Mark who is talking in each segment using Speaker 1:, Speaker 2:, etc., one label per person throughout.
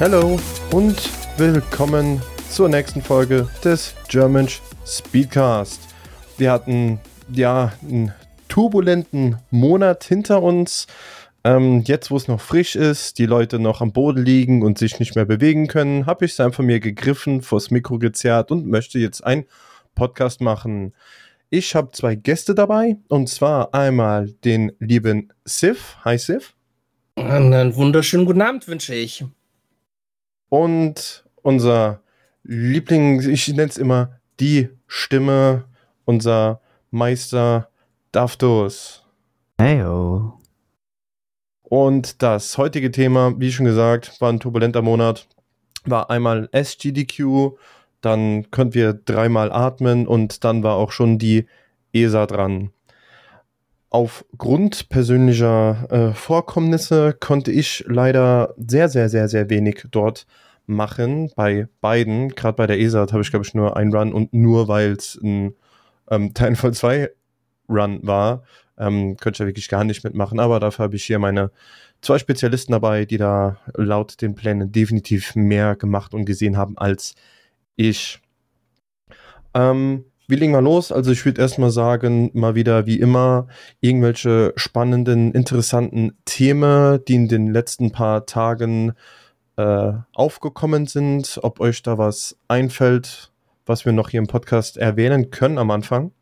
Speaker 1: Hallo und willkommen zur nächsten Folge des German Speedcast. Wir hatten ja einen turbulenten Monat hinter uns. Ähm, jetzt, wo es noch frisch ist, die Leute noch am Boden liegen und sich nicht mehr bewegen können, habe ich es einfach mir gegriffen, vors Mikro gezerrt und möchte jetzt einen Podcast machen. Ich habe zwei Gäste dabei und zwar einmal den lieben Sif. Hi Sif.
Speaker 2: Einen wunderschönen guten Abend wünsche ich.
Speaker 1: Und unser Liebling, ich nenne es immer die Stimme, unser Meister Daftos.
Speaker 3: Heyo.
Speaker 1: Und das heutige Thema, wie schon gesagt, war ein turbulenter Monat. War einmal SGDQ, dann konnten wir dreimal atmen und dann war auch schon die ESA dran. Aufgrund persönlicher äh, Vorkommnisse konnte ich leider sehr, sehr, sehr, sehr wenig dort machen bei beiden. Gerade bei der ESA habe ich, glaube ich, nur einen Run und nur weil es ein ähm, Titanfall 2 Run war, ähm, könnte ich da wirklich gar nicht mitmachen. Aber dafür habe ich hier meine zwei Spezialisten dabei, die da laut den Plänen definitiv mehr gemacht und gesehen haben als ich. Ähm, wie legen wir los? Also ich würde erstmal sagen, mal wieder wie immer irgendwelche spannenden, interessanten Themen, die in den letzten paar Tagen äh, aufgekommen sind. Ob euch da was einfällt, was wir noch hier im Podcast erwähnen können am Anfang?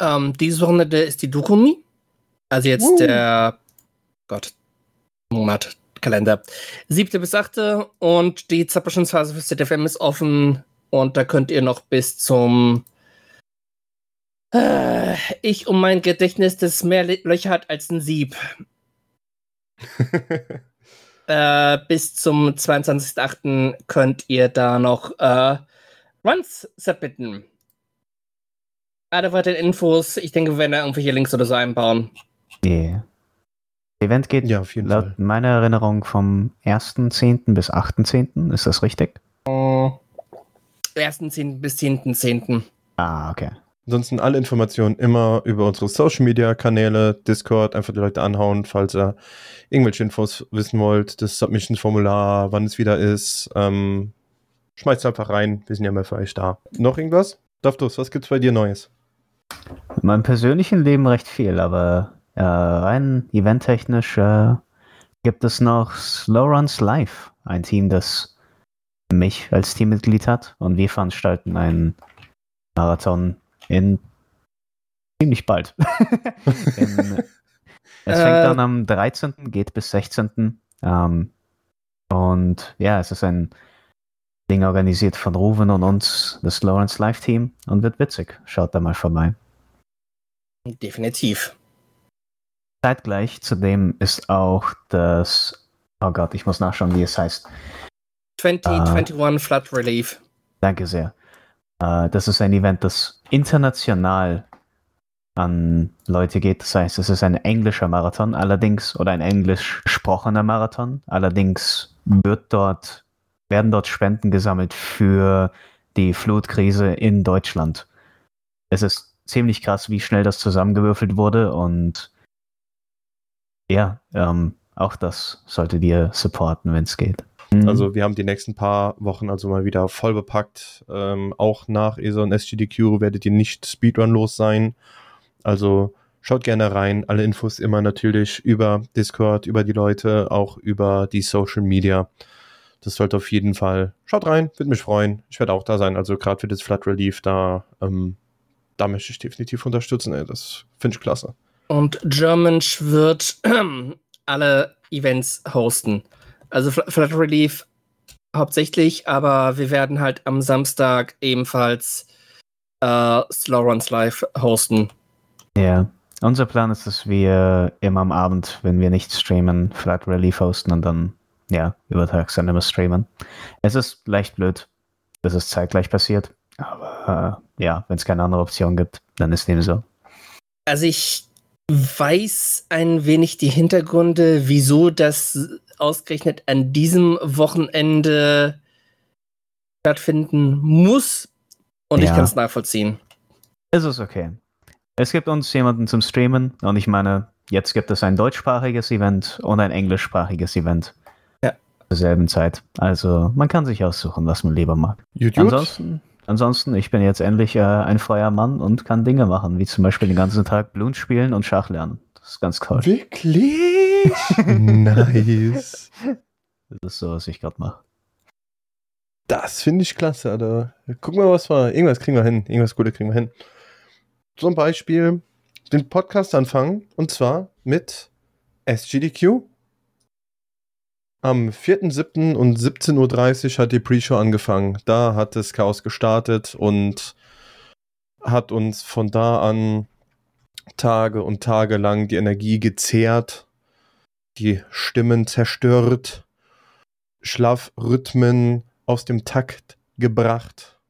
Speaker 2: Ähm, dieses Wochenende ist die Dokumi. Also jetzt uh. der Gott, Monat, Kalender. Siebte bis achte und die Submissionsphase für ZFM ist offen und da könnt ihr noch bis zum äh, ich um mein Gedächtnis, das mehr Löcher hat als ein Sieb. äh, bis zum 22.08. könnt ihr da noch äh, Runs submitten. Alle weiteren Infos, ich denke, wir werden da irgendwelche Links oder so einbauen.
Speaker 3: Yeah. Das Event geht ja, laut Fall. meiner Erinnerung vom 1.10. bis 8.10. Ist das richtig?
Speaker 2: Uh, 1.10. bis 10.10.
Speaker 3: Ah, okay.
Speaker 1: Ansonsten alle Informationen immer über unsere Social Media Kanäle, Discord, einfach die Leute anhauen, falls ihr irgendwelche Infos wissen wollt, das Submission-Formular, wann es wieder ist. Ähm, schmeißt einfach rein, wir sind ja mal für euch da. Noch irgendwas? Daftus, was gibt's bei dir Neues?
Speaker 3: In meinem persönlichen Leben recht viel, aber äh, rein eventtechnisch äh, gibt es noch Slow Runs Live, ein Team, das mich als Teammitglied hat und wir veranstalten einen Marathon in ziemlich bald. in, es fängt dann am 13., geht bis 16. Ähm, und ja, es ist ein Ding organisiert von Ruven und uns, das Lawrence Live Team, und wird witzig. Schaut da mal vorbei.
Speaker 2: Definitiv.
Speaker 3: Zeitgleich zudem ist auch das, oh Gott, ich muss nachschauen, wie es heißt.
Speaker 2: 2021 uh, Flood Relief.
Speaker 3: Danke sehr. Uh, das ist ein Event, das international an Leute geht. Das heißt, es ist ein englischer Marathon, allerdings, oder ein englisch gesprochener Marathon. Allerdings wird dort, werden dort Spenden gesammelt für die Flutkrise in Deutschland. Es ist ziemlich krass, wie schnell das zusammengewürfelt wurde und ja, ähm, auch das solltet ihr supporten, wenn es geht.
Speaker 1: Mhm. Also wir haben die nächsten paar Wochen also mal wieder voll bepackt. Ähm, auch nach ESO und SGDQ werdet ihr nicht Speedrun-los sein. Also schaut gerne rein. Alle Infos immer natürlich über Discord, über die Leute, auch über die Social Media. Das sollte auf jeden Fall. Schaut rein, würde mich freuen. Ich werde auch da sein. Also gerade für das Flood Relief, da, ähm, da möchte ich definitiv unterstützen. Ey. Das finde ich klasse.
Speaker 2: Und Germansch wird alle Events hosten. Also Flood Relief hauptsächlich, aber wir werden halt am Samstag ebenfalls äh, Slow Runs Live hosten.
Speaker 3: Ja, unser Plan ist, dass wir immer am Abend, wenn wir nicht streamen, Flood Relief hosten und dann, ja, übertags dann immer streamen. Es ist leicht blöd, dass es zeitgleich passiert, aber äh, ja, wenn es keine andere Option gibt, dann ist dem so.
Speaker 2: Also ich weiß ein wenig die Hintergründe, wieso das ausgerechnet an diesem Wochenende stattfinden muss. Und ja. ich kann es nachvollziehen.
Speaker 3: Es ist okay. Es gibt uns jemanden zum Streamen und ich meine, jetzt gibt es ein deutschsprachiges Event und ein englischsprachiges Event.
Speaker 2: Ja.
Speaker 3: zur selben Zeit. Also man kann sich aussuchen, was man lieber mag.
Speaker 1: Gut.
Speaker 3: Ansonsten, ansonsten, ich bin jetzt endlich äh, ein freier Mann und kann Dinge machen, wie zum Beispiel den ganzen Tag Bloon spielen und Schach lernen. Das ist ganz toll.
Speaker 1: Wirklich? Nice.
Speaker 3: Das ist so, was ich gerade mache.
Speaker 1: Das finde ich klasse, Alter. Gucken wir, was wir. Irgendwas kriegen wir hin. Irgendwas Gutes kriegen wir hin. Zum Beispiel den Podcast anfangen. Und zwar mit SGDQ. Am 4.7. um 17.30 Uhr hat die Pre-Show angefangen. Da hat das Chaos gestartet und hat uns von da an Tage und Tage lang die Energie gezehrt, die Stimmen zerstört, Schlafrhythmen aus dem Takt gebracht,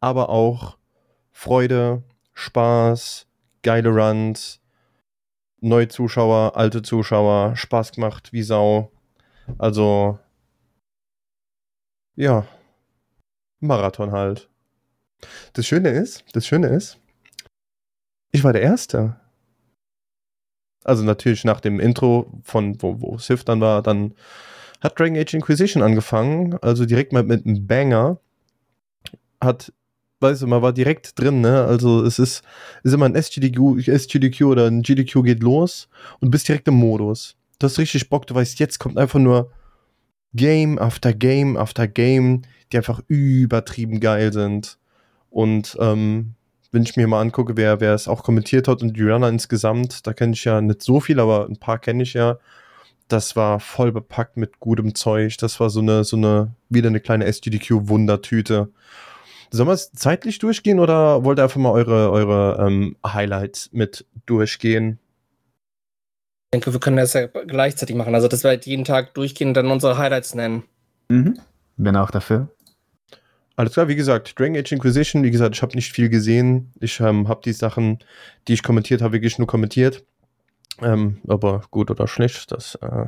Speaker 1: aber auch Freude, Spaß, geile Runs, neue Zuschauer, alte Zuschauer, Spaß gemacht wie Sau. Also, ja, Marathon halt. Das Schöne ist, das Schöne ist, ich war der Erste. Also natürlich nach dem Intro von wo, wo Sif dann war, dann hat Dragon Age Inquisition angefangen, also direkt mal mit einem Banger. Hat, weißt du, man war direkt drin, ne? Also es ist, ist immer ein SGDQ, SGDQ oder ein GDQ geht los und bist direkt im Modus. Du hast richtig Bock, du weißt, jetzt kommt einfach nur Game after Game after Game, die einfach übertrieben geil sind. Und ähm, wenn ich mir mal angucke, wer, wer es auch kommentiert hat und die Runner insgesamt, da kenne ich ja nicht so viel, aber ein paar kenne ich ja. Das war voll bepackt mit gutem Zeug. Das war so eine, so eine, wieder eine kleine SGDQ-Wundertüte. Sollen wir es zeitlich durchgehen oder wollt ihr einfach mal eure, eure ähm, Highlights mit durchgehen?
Speaker 2: Ich denke, wir können das ja gleichzeitig machen. Also, dass wir halt jeden Tag durchgehen und dann unsere Highlights nennen.
Speaker 3: Mhm. Bin auch dafür.
Speaker 1: Alles klar, wie gesagt, Dragon Age Inquisition, wie gesagt, ich habe nicht viel gesehen. Ich ähm, habe die Sachen, die ich kommentiert habe, wirklich nur kommentiert. Ähm, aber gut oder schlecht, das äh,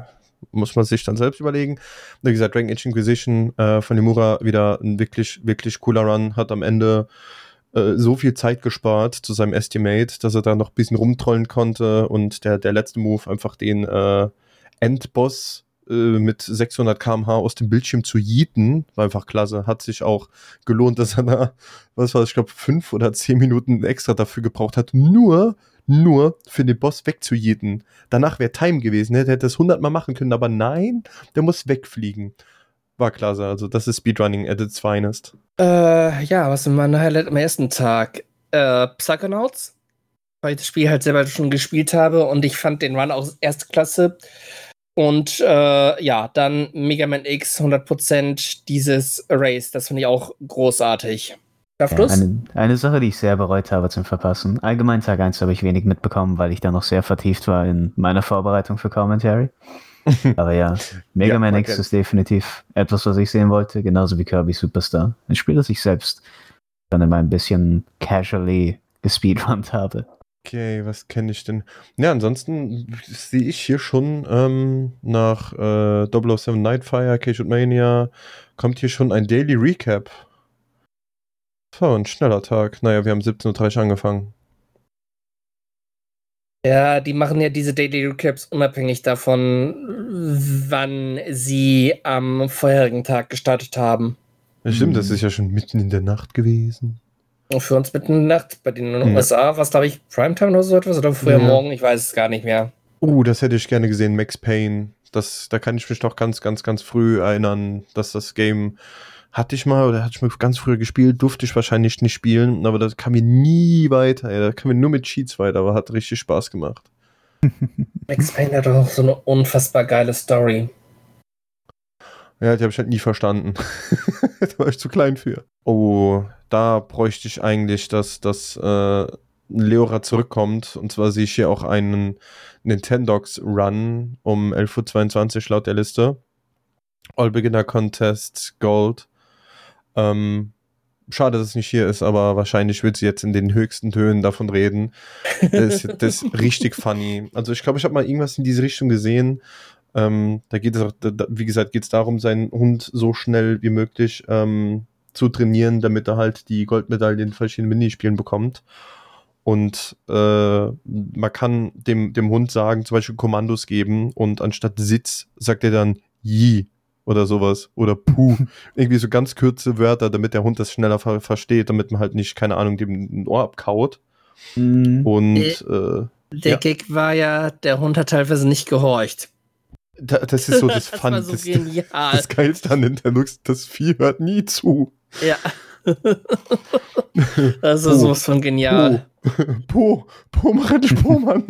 Speaker 1: muss man sich dann selbst überlegen. Wie gesagt, Dragon Age Inquisition äh, von Nimura wieder ein wirklich, wirklich cooler Run, hat am Ende äh, so viel Zeit gespart zu seinem Estimate, dass er da noch ein bisschen rumtrollen konnte und der, der letzte Move einfach den äh, Endboss mit 600 km/h aus dem Bildschirm zu yeeten, war einfach klasse. Hat sich auch gelohnt, dass er da, was war ich glaube, fünf oder zehn Minuten extra dafür gebraucht hat, nur nur für den Boss wegzujieten. Danach wäre Time gewesen, ne? der hätte das hundertmal machen können, aber nein, der muss wegfliegen. War klasse, also das ist Speedrunning at its finest.
Speaker 2: Äh, ja, was ist mein Highlight am ersten Tag? Äh, Psychonauts, weil ich das Spiel halt selber schon gespielt habe und ich fand den Run auch erste Klasse. Und äh, ja, dann Mega Man X 100% dieses Race, das finde ich auch großartig.
Speaker 3: Ja, eine, eine, Sache, die ich sehr bereut habe zum Verpassen. Allgemein Tag 1 habe ich wenig mitbekommen, weil ich da noch sehr vertieft war in meiner Vorbereitung für Commentary. Aber ja, Mega ja, Man X ist definitiv etwas, was ich sehen wollte, genauso wie Kirby Superstar. Ein Spiel, das ich selbst dann immer ein bisschen casually gespeedrunnt habe.
Speaker 1: Okay, was kenne ich denn? Ja, ansonsten sehe ich hier schon ähm, nach äh, 007 Nightfire, Cage Mania, kommt hier schon ein Daily Recap so, ein schneller Tag. Naja, wir haben 17.30 Uhr angefangen.
Speaker 2: Ja, die machen ja diese Daily Recaps unabhängig davon, wann sie am vorherigen Tag gestartet haben.
Speaker 1: Ja, stimmt, das hm. ist ja schon mitten in der Nacht gewesen.
Speaker 2: Für uns mitten in der Nacht, bei den ja. USA, was glaube ich, Primetime oder so etwas oder früher ja. morgen, ich weiß es gar nicht mehr.
Speaker 1: Uh, das hätte ich gerne gesehen, Max Payne. Das, da kann ich mich doch ganz, ganz, ganz früh erinnern, dass das Game hatte ich mal oder hatte ich mal ganz früher gespielt, durfte ich wahrscheinlich nicht spielen, aber das kam mir nie weiter. Ey. Da kam mir nur mit Cheats weiter, aber hat richtig Spaß gemacht.
Speaker 2: Max Payne hat doch auch so eine unfassbar geile Story.
Speaker 1: Ja, die habe ich halt nie verstanden. da war ich zu klein für. Oh, da bräuchte ich eigentlich, dass, dass äh, Leora zurückkommt. Und zwar sehe ich hier auch einen Nintendogs Run um 11.22 Uhr laut der Liste. All Beginner Contest Gold. Ähm, schade, dass es nicht hier ist, aber wahrscheinlich wird sie jetzt in den höchsten Tönen davon reden. Das, das ist richtig funny. Also ich glaube, ich habe mal irgendwas in diese Richtung gesehen. Ähm, da geht es auch, da, wie gesagt, geht es darum, seinen Hund so schnell wie möglich ähm, zu trainieren, damit er halt die Goldmedaille in verschiedenen Minispielen bekommt. Und äh, man kann dem, dem Hund sagen, zum Beispiel Kommandos geben und anstatt Sitz sagt er dann Yi oder sowas. Oder Puh. Irgendwie so ganz kurze Wörter, damit der Hund das schneller ver versteht, damit man halt nicht, keine Ahnung, dem ein Ohr abkaut.
Speaker 3: Mhm.
Speaker 1: Und
Speaker 2: Äh,
Speaker 1: äh,
Speaker 2: Der
Speaker 1: Ja.
Speaker 2: Gag war ja, der Hund hat teilweise nicht gehorcht.
Speaker 1: Da, das ist so das,
Speaker 2: das
Speaker 1: Fun.
Speaker 2: war so
Speaker 1: das,
Speaker 2: genial.
Speaker 1: das Geilste an Nintendo, das Vieh hört nie zu.
Speaker 2: ja. also
Speaker 1: Oh.
Speaker 2: sowas von genial.
Speaker 1: Po, Po, mach Po, Mann.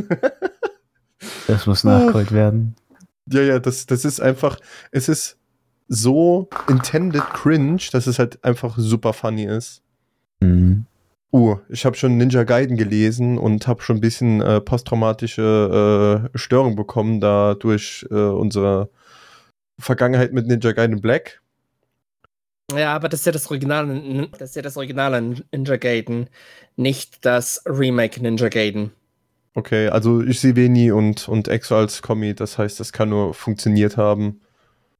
Speaker 3: Das muss nachgeholt werden.
Speaker 1: ja, ja, das, das ist einfach, es ist so intended cringe, dass es halt einfach super funny ist.
Speaker 3: Mhm.
Speaker 1: Uh, ich habe schon Ninja Gaiden gelesen und habe schon ein bisschen äh, posttraumatische äh, Störung bekommen, da durch äh, unsere Vergangenheit mit Ninja Gaiden Black.
Speaker 2: Ja, aber das ist ja das Original, das ist ja das Originale Ninja Gaiden, nicht das Remake Ninja Gaiden.
Speaker 1: Okay, also ich sehe Veni und, und Exo als Kommi, das heißt, das kann nur funktioniert haben.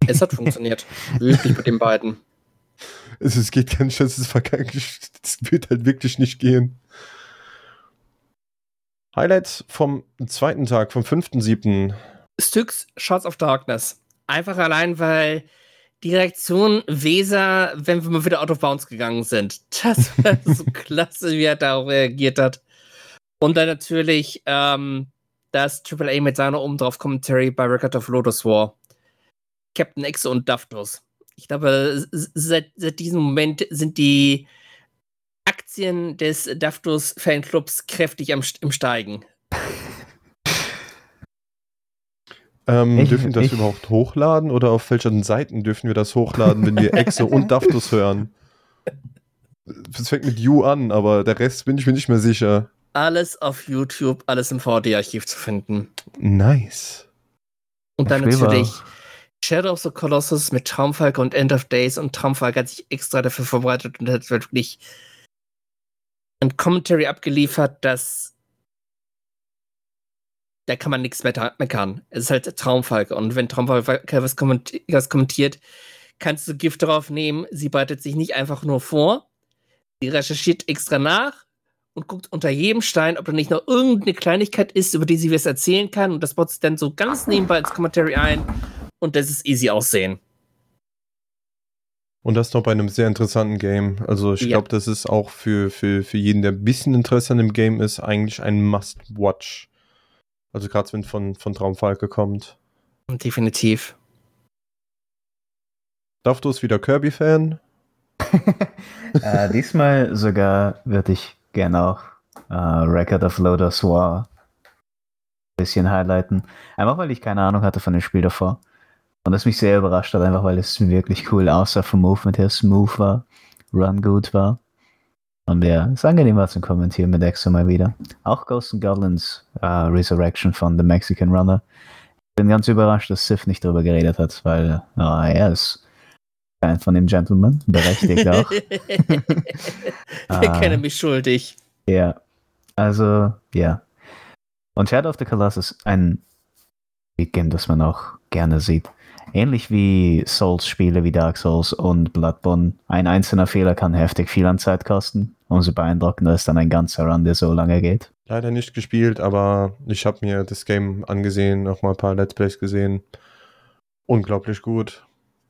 Speaker 2: Es hat funktioniert. Wirklich mit den beiden.
Speaker 1: Es, es geht gar nicht, das ist vergangen. Das wird halt wirklich nicht gehen. Highlights vom zweiten Tag, vom 5.7.
Speaker 2: Styx Shots of Darkness. Einfach allein, weil die Reaktion Weser, wenn wir mal wieder out of bounds gegangen sind, das war so klasse, wie er darauf reagiert hat. Und dann natürlich ähm, das AAA mit seiner oben drauf Commentary bei Record of Lotus War. Captain X und Daftos. Ich glaube, seit, seit diesem Moment sind die Aktien des Daftos Fanclubs kräftig am, im Steigen.
Speaker 1: Ähm,
Speaker 3: Ich-
Speaker 1: dürfen wir das
Speaker 3: ich-
Speaker 1: überhaupt hochladen oder auf welchen Seiten dürfen wir das hochladen, wenn wir Exo und Daftus hören? Das fängt mit You an, aber der Rest bin ich mir nicht mehr sicher.
Speaker 2: Alles auf YouTube, alles im VD-Archiv zu finden.
Speaker 1: Nice.
Speaker 2: Und dann natürlich Shadow of the Colossus mit Traumfalke und End of Days und Traumfalke hat sich extra dafür vorbereitet und hat wirklich ein Commentary abgeliefert, das da kann man nichts mehr meckern. Es ist halt Traumfalke und wenn Traumfalke was, kommenti was kommentiert, kannst du Gift darauf nehmen. Sie bereitet sich nicht einfach nur vor, sie recherchiert extra nach und guckt unter jedem Stein, ob da nicht noch irgendeine Kleinigkeit ist, über die sie was erzählen kann. Und das baut sie dann so ganz nebenbei ins Commentary ein. Und das ist easy aussehen.
Speaker 1: Und das noch bei einem sehr interessanten Game. Also ich
Speaker 2: Ja.
Speaker 1: glaube, das ist auch für, für, für jeden, der ein bisschen Interesse an dem Game ist, eigentlich ein Must-Watch. Also gerade wenn von, von Traumfalke kommt.
Speaker 2: Definitiv.
Speaker 1: Daftus wieder Kirby-Fan.
Speaker 3: äh, diesmal sogar würde ich gerne auch äh, Record of Lotus War ein bisschen highlighten. Einfach weil ich keine Ahnung hatte von dem Spiel davor. Und das mich sehr überrascht hat, einfach weil es wirklich cool aussah vom Movement her, smooth war, run gut war. Und ja, es ist angenehm war zum Kommentieren mit Exo mal wieder. Auch Ghosts and Goblins äh, Resurrection von The Mexican Runner. Ich bin ganz überrascht, dass Sif nicht darüber geredet hat, weil ah, er ist Fan von dem Gentleman, berechtigt auch.
Speaker 2: ich kenne mich schuldig.
Speaker 3: Ja, also, ja. Und Shadow of the Colossus, ein Game, das man auch gerne sieht. Ähnlich wie Souls-Spiele wie Dark Souls und Bloodborne. Ein einzelner Fehler kann heftig viel an Zeit kosten. Umso beeindruckender ist dann ein ganzer Run, der so lange geht.
Speaker 1: Leider nicht gespielt, aber ich habe mir das Game angesehen, noch mal ein paar Let's Plays gesehen. Unglaublich gut.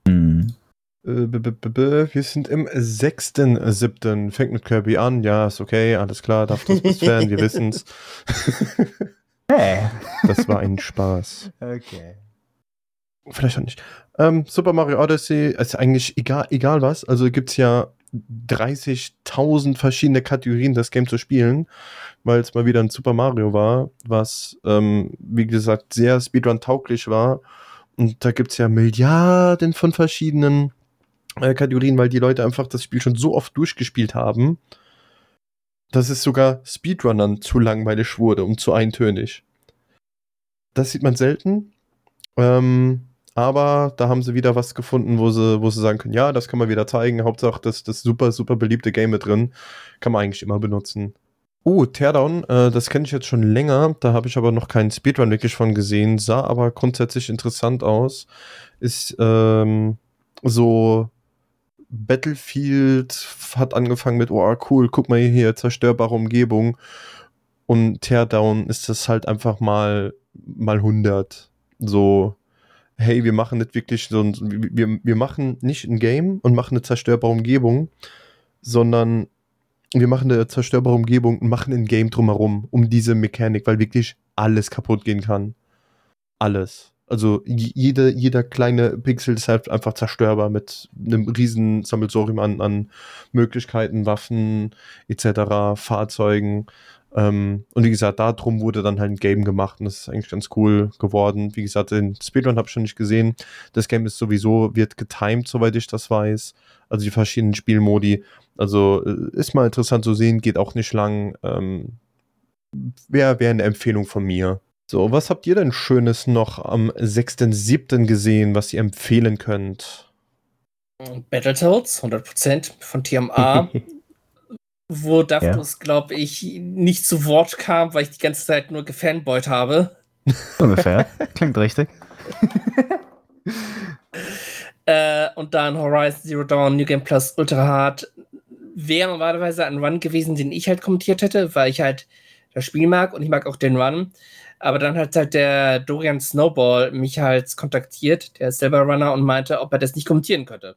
Speaker 3: Hm.
Speaker 1: Äh, b- Wir sind im 6.7. Fängt mit Kirby an. Ja, ist okay, alles klar. Daftus bist Fan, wir wissen's.
Speaker 3: Hey.
Speaker 1: das war ein Spaß.
Speaker 3: Okay.
Speaker 1: Vielleicht auch nicht. Ähm, Super Mario Odyssey ist eigentlich egal, egal was. Also gibt's ja 30.000 verschiedene Kategorien, das Game zu spielen, weil es mal wieder ein Super Mario war, was, ähm, wie gesagt, sehr Speedrun-tauglich war. Und da gibt's ja Milliarden von verschiedenen äh, Kategorien, weil die Leute einfach das Spiel schon so oft durchgespielt haben, dass es sogar Speedrunnern zu langweilig wurde und zu eintönig. Das sieht man selten. Ähm, aber da haben sie wieder was gefunden, wo sie, wo sie sagen können, ja, das kann man wieder zeigen. Hauptsache, das, das super, super beliebte Game mit drin. Kann man eigentlich immer benutzen. Uh, Teardown, äh, das kenne ich jetzt schon länger. Da habe ich aber noch keinen Speedrun wirklich von gesehen. Sah aber grundsätzlich interessant aus. Ist ähm, so Battlefield hat angefangen mit, oh cool, guck mal hier, zerstörbare Umgebung. Und Teardown ist das halt einfach mal, mal 100. So hey, wir machen nicht wirklich so ein, wir, wir machen nicht ein Game und machen eine zerstörbare Umgebung, sondern wir machen eine zerstörbare Umgebung und machen ein Game drumherum, um diese Mechanik, weil wirklich alles kaputt gehen kann. Alles. Also jede, jeder kleine Pixel ist halt einfach zerstörbar mit einem riesen Sammelsorium an, an Möglichkeiten, Waffen etc., Fahrzeugen. Ähm, und wie gesagt, darum wurde dann halt ein Game gemacht und das ist eigentlich ganz cool geworden. Wie gesagt, den Speedrun habe ich schon nicht gesehen. Das Game ist sowieso, wird getimed, soweit ich das weiß. Also die verschiedenen Spielmodi. Also äh, ist mal interessant zu sehen, geht auch nicht lang. Ähm, Wäre wär eine Empfehlung von mir. So, was habt ihr denn Schönes noch am 6.7. gesehen, was ihr empfehlen könnt?
Speaker 2: Battletoads, 100% von TMA. wo Daftus, ja. glaube ich, nicht zu Wort kam, weil ich die ganze Zeit nur gefanboyt habe.
Speaker 3: Ungefähr. Klingt richtig.
Speaker 2: äh, und dann Horizon Zero Dawn, New Game Plus, Ultra Hard. Wäre normalerweise ein Run gewesen, den ich halt kommentiert hätte, weil ich halt das Spiel mag und ich mag auch den Run. Aber dann hat halt der Dorian Snowball mich halt kontaktiert, der ist selber Runner, und meinte, ob er das nicht kommentieren könnte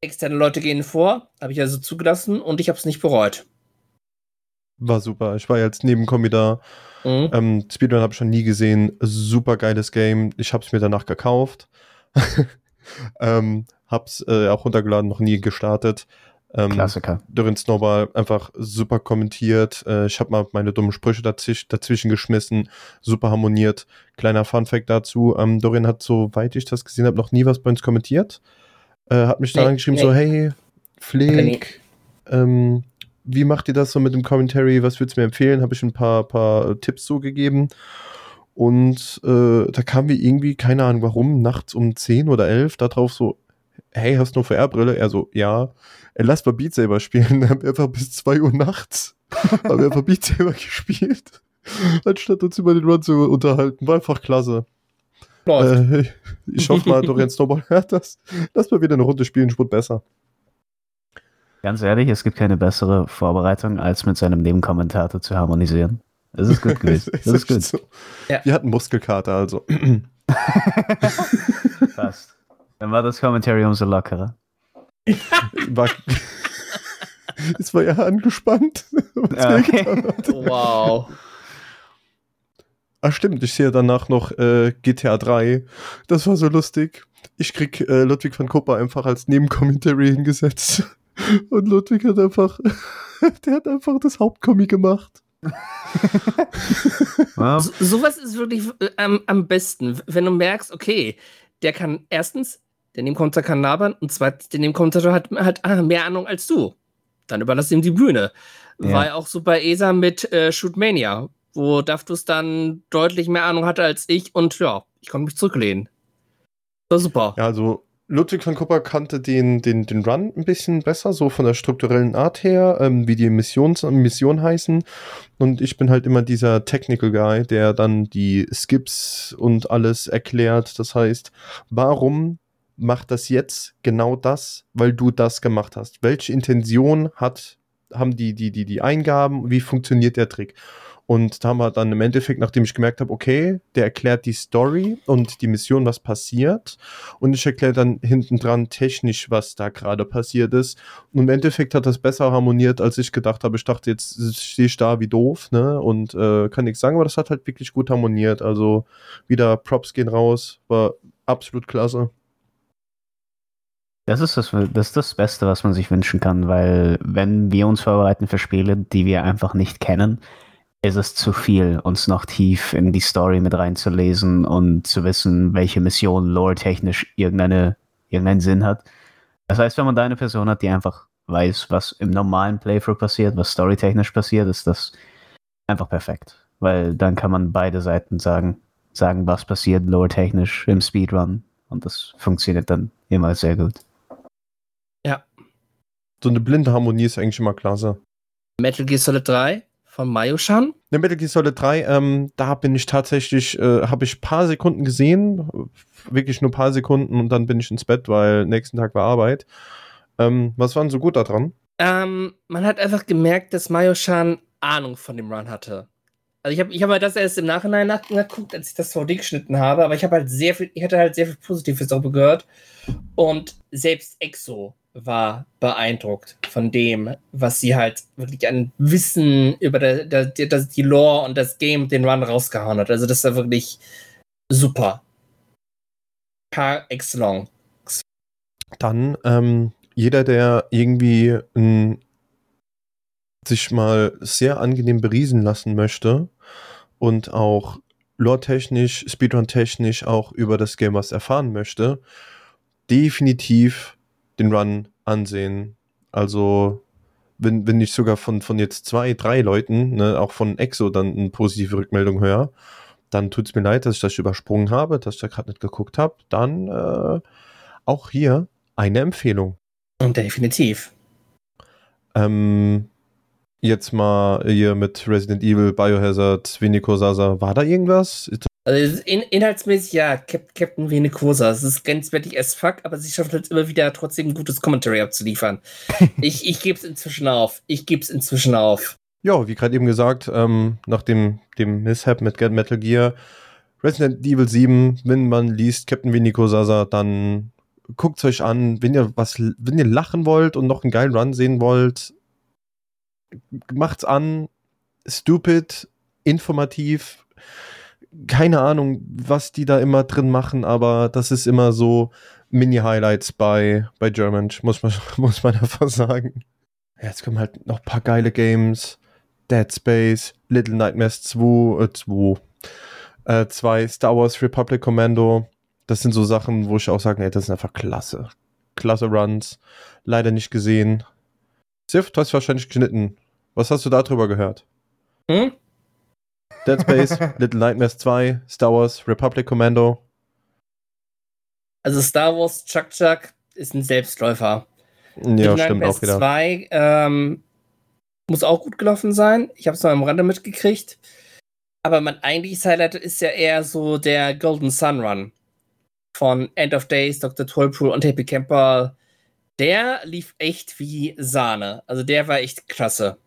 Speaker 2: externe Leute gehen vor, habe ich also zugelassen und ich habe es nicht bereut.
Speaker 1: War super. Ich war jetzt Nebenkommi da. Mhm. Ähm, Speedrun habe ich schon nie gesehen. Super geiles Game. Ich habe es mir danach gekauft. ähm, hab's äh, auch runtergeladen, noch nie gestartet.
Speaker 3: Ähm, Klassiker.
Speaker 1: Dorian Snowball einfach super kommentiert. Äh, ich habe mal meine dummen Sprüche dazwischen, dazwischen geschmissen. Super harmoniert. Kleiner Funfact dazu. Ähm, Dorian hat, soweit ich das gesehen habe, noch nie was bei uns kommentiert. Äh, hat mich dann nee, angeschrieben, nee. so, hey, Flick, ähm, wie macht ihr das so mit dem Commentary? Was würdest du mir empfehlen? Habe ich ein paar, paar Tipps so gegeben. Und äh, da kam wie irgendwie, keine Ahnung warum, nachts um 10 oder 11 da drauf so, hey, hast du eine VR-Brille? Er so, ja. Er lass mal Beat Saber spielen. Dann haben wir einfach bis 2 Uhr nachts haben wir einfach Beat Saber gespielt. Anstatt uns über den Run zu unterhalten. War einfach klasse. Äh, ich hoffe mal, Dorian Snowball hört das. Lass mal wieder eine Runde spielen, Spurt besser.
Speaker 3: Ganz ehrlich, es gibt keine bessere Vorbereitung, als mit seinem Nebenkommentator zu harmonisieren. Das ist gut gewesen. Das ist gut. So.
Speaker 1: Ja. Wir hatten Muskelkater, also.
Speaker 3: Fast. Dann war das Commentary umso lockerer.
Speaker 1: War, es war ja angespannt.
Speaker 2: Ja, okay. Wow.
Speaker 1: Ach stimmt, ich sehe danach noch äh, GTA 3. Das war so lustig. Ich krieg äh, Ludwig van Kopper einfach als Nebenkommentary hingesetzt. Und Ludwig hat einfach, der hat einfach das Hauptkommi gemacht.
Speaker 2: so, sowas ist wirklich äh, am, am besten, wenn du merkst, okay, der kann erstens, der Nebenkommentator kann labern und zweitens, der Nebenkommentator hat, hat ah, mehr Ahnung als du. Dann überlass ihm die Bühne. Ja. War ja auch so bei ESA mit äh, Shootmania, wo Daftus dann deutlich mehr Ahnung hatte als ich und ja, ich konnte mich zurücklehnen. War super.
Speaker 1: Ja, also Ludwig von Kupper kannte den, den, den Run ein bisschen besser, so von der strukturellen Art her, ähm, wie die Missions, Mission heißen. Und ich bin halt immer dieser Technical Guy, der dann die Skips und alles erklärt. Das heißt, warum macht das jetzt genau das, weil du das gemacht hast? Welche Intention hat, haben die, die, die, die Eingaben? Wie funktioniert der Trick? Und da haben wir dann im Endeffekt, nachdem ich gemerkt habe, okay, der erklärt die Story und die Mission, was passiert. Und ich erkläre dann hinten dran technisch, was da gerade passiert ist. Und im Endeffekt hat das besser harmoniert, als ich gedacht habe. Ich dachte, jetzt stehe ich da wie doof, ne? Und äh, kann nichts sagen, aber das hat halt wirklich gut harmoniert. Also wieder Props gehen raus, war absolut klasse.
Speaker 3: Das ist das, das ist das Beste, was man sich wünschen kann, weil wenn wir uns vorbereiten für Spiele, die wir einfach nicht kennen, ist es zu viel, uns noch tief in die Story mit reinzulesen und zu wissen, welche Mission lore-technisch irgendeine, irgendeinen Sinn hat. Das heißt, wenn man da eine Person hat, die einfach weiß, was im normalen Playthrough passiert, was storytechnisch passiert, ist das einfach perfekt. Weil dann kann man beide Seiten sagen, sagen, was passiert lore-technisch im Speedrun. Und das funktioniert dann immer sehr gut.
Speaker 2: Ja.
Speaker 1: So eine blinde Harmonie ist eigentlich immer klasse.
Speaker 2: Metal Gear Solid 3 von Mayoshan?
Speaker 1: Ne, Metal Gear Solid 3, ähm, da bin ich tatsächlich, äh, habe ich ein paar Sekunden gesehen, wirklich nur ein paar Sekunden und dann bin ich ins Bett, weil nächsten Tag war Arbeit. Ähm, was war denn so gut daran?
Speaker 2: Ähm, man hat einfach gemerkt, dass Mayoshan Ahnung von dem Run hatte. Also ich habe ich hab halt das erst im Nachhinein nachgeguckt, als ich das VD geschnitten habe, aber ich habe halt sehr viel, ich hatte halt sehr viel Positives darüber gehört. Und selbst Exo war beeindruckt von dem, was sie halt wirklich an Wissen über der, der, der, die Lore und das Game, den Run rausgehauen hat. Also das war wirklich super. Par excellence.
Speaker 1: Dann, ähm, jeder, der irgendwie ein sich mal sehr angenehm beriesen lassen möchte und auch lore-technisch, Speedrun-technisch auch über das Game was erfahren möchte, definitiv den Run ansehen. Also, wenn, wenn ich sogar von, von jetzt zwei, drei Leuten, ne, auch von Exo dann eine positive Rückmeldung höre, dann tut es mir leid, dass ich das übersprungen habe, dass ich da gerade nicht geguckt habe. Dann äh, auch hier eine Empfehlung.
Speaker 2: Und definitiv.
Speaker 1: Ähm, jetzt mal hier mit Resident Evil, Biohazard, Vinico Sasa, war da irgendwas?
Speaker 2: Also in, inhaltsmäßig ja, Cap Captain Vinicosa. Es ist grenzwertig as fuck, aber sie schafft halt immer wieder trotzdem ein gutes Commentary abzuliefern. ich ich gebe es inzwischen auf. Ich gebe es inzwischen auf.
Speaker 1: Ja, wie gerade eben gesagt, ähm, nach dem, dem Mishap mit Metal Gear, Resident Evil 7, wenn man liest Captain Vinico Sasa, dann guckt es euch an, wenn ihr was, wenn ihr lachen wollt und noch einen geilen Run sehen wollt, macht's an, stupid, informativ, keine Ahnung, was die da immer drin machen, aber das ist immer so Mini-Highlights bei, bei German, muss man, muss man einfach sagen. Jetzt kommen halt noch ein paar geile Games. Dead Space, Little Nightmares 2, äh, 2, äh, 2 Star Wars Republic Commando. Das sind so Sachen, wo ich auch sage, ey, das sind einfach klasse. Klasse Runs. Leider nicht gesehen. Sif, du hast wahrscheinlich geschnitten. Was hast du darüber gehört? Hm? Dead Space, Little Nightmares 2, Star Wars, Republic Commando.
Speaker 2: Also Star Wars Chuck Chuck ist ein Selbstläufer.
Speaker 1: Ja, Little stimmt Nightmares auch wieder.
Speaker 2: 2 ähm, muss auch gut gelaufen sein. Ich habe es noch am Rande mitgekriegt. Aber mein eigentliches Highlight ist ja eher so der Golden Sun Run von End of Days, Dr. Tollpool und Happy Camper. Der lief echt wie Sahne. Also der war echt klasse.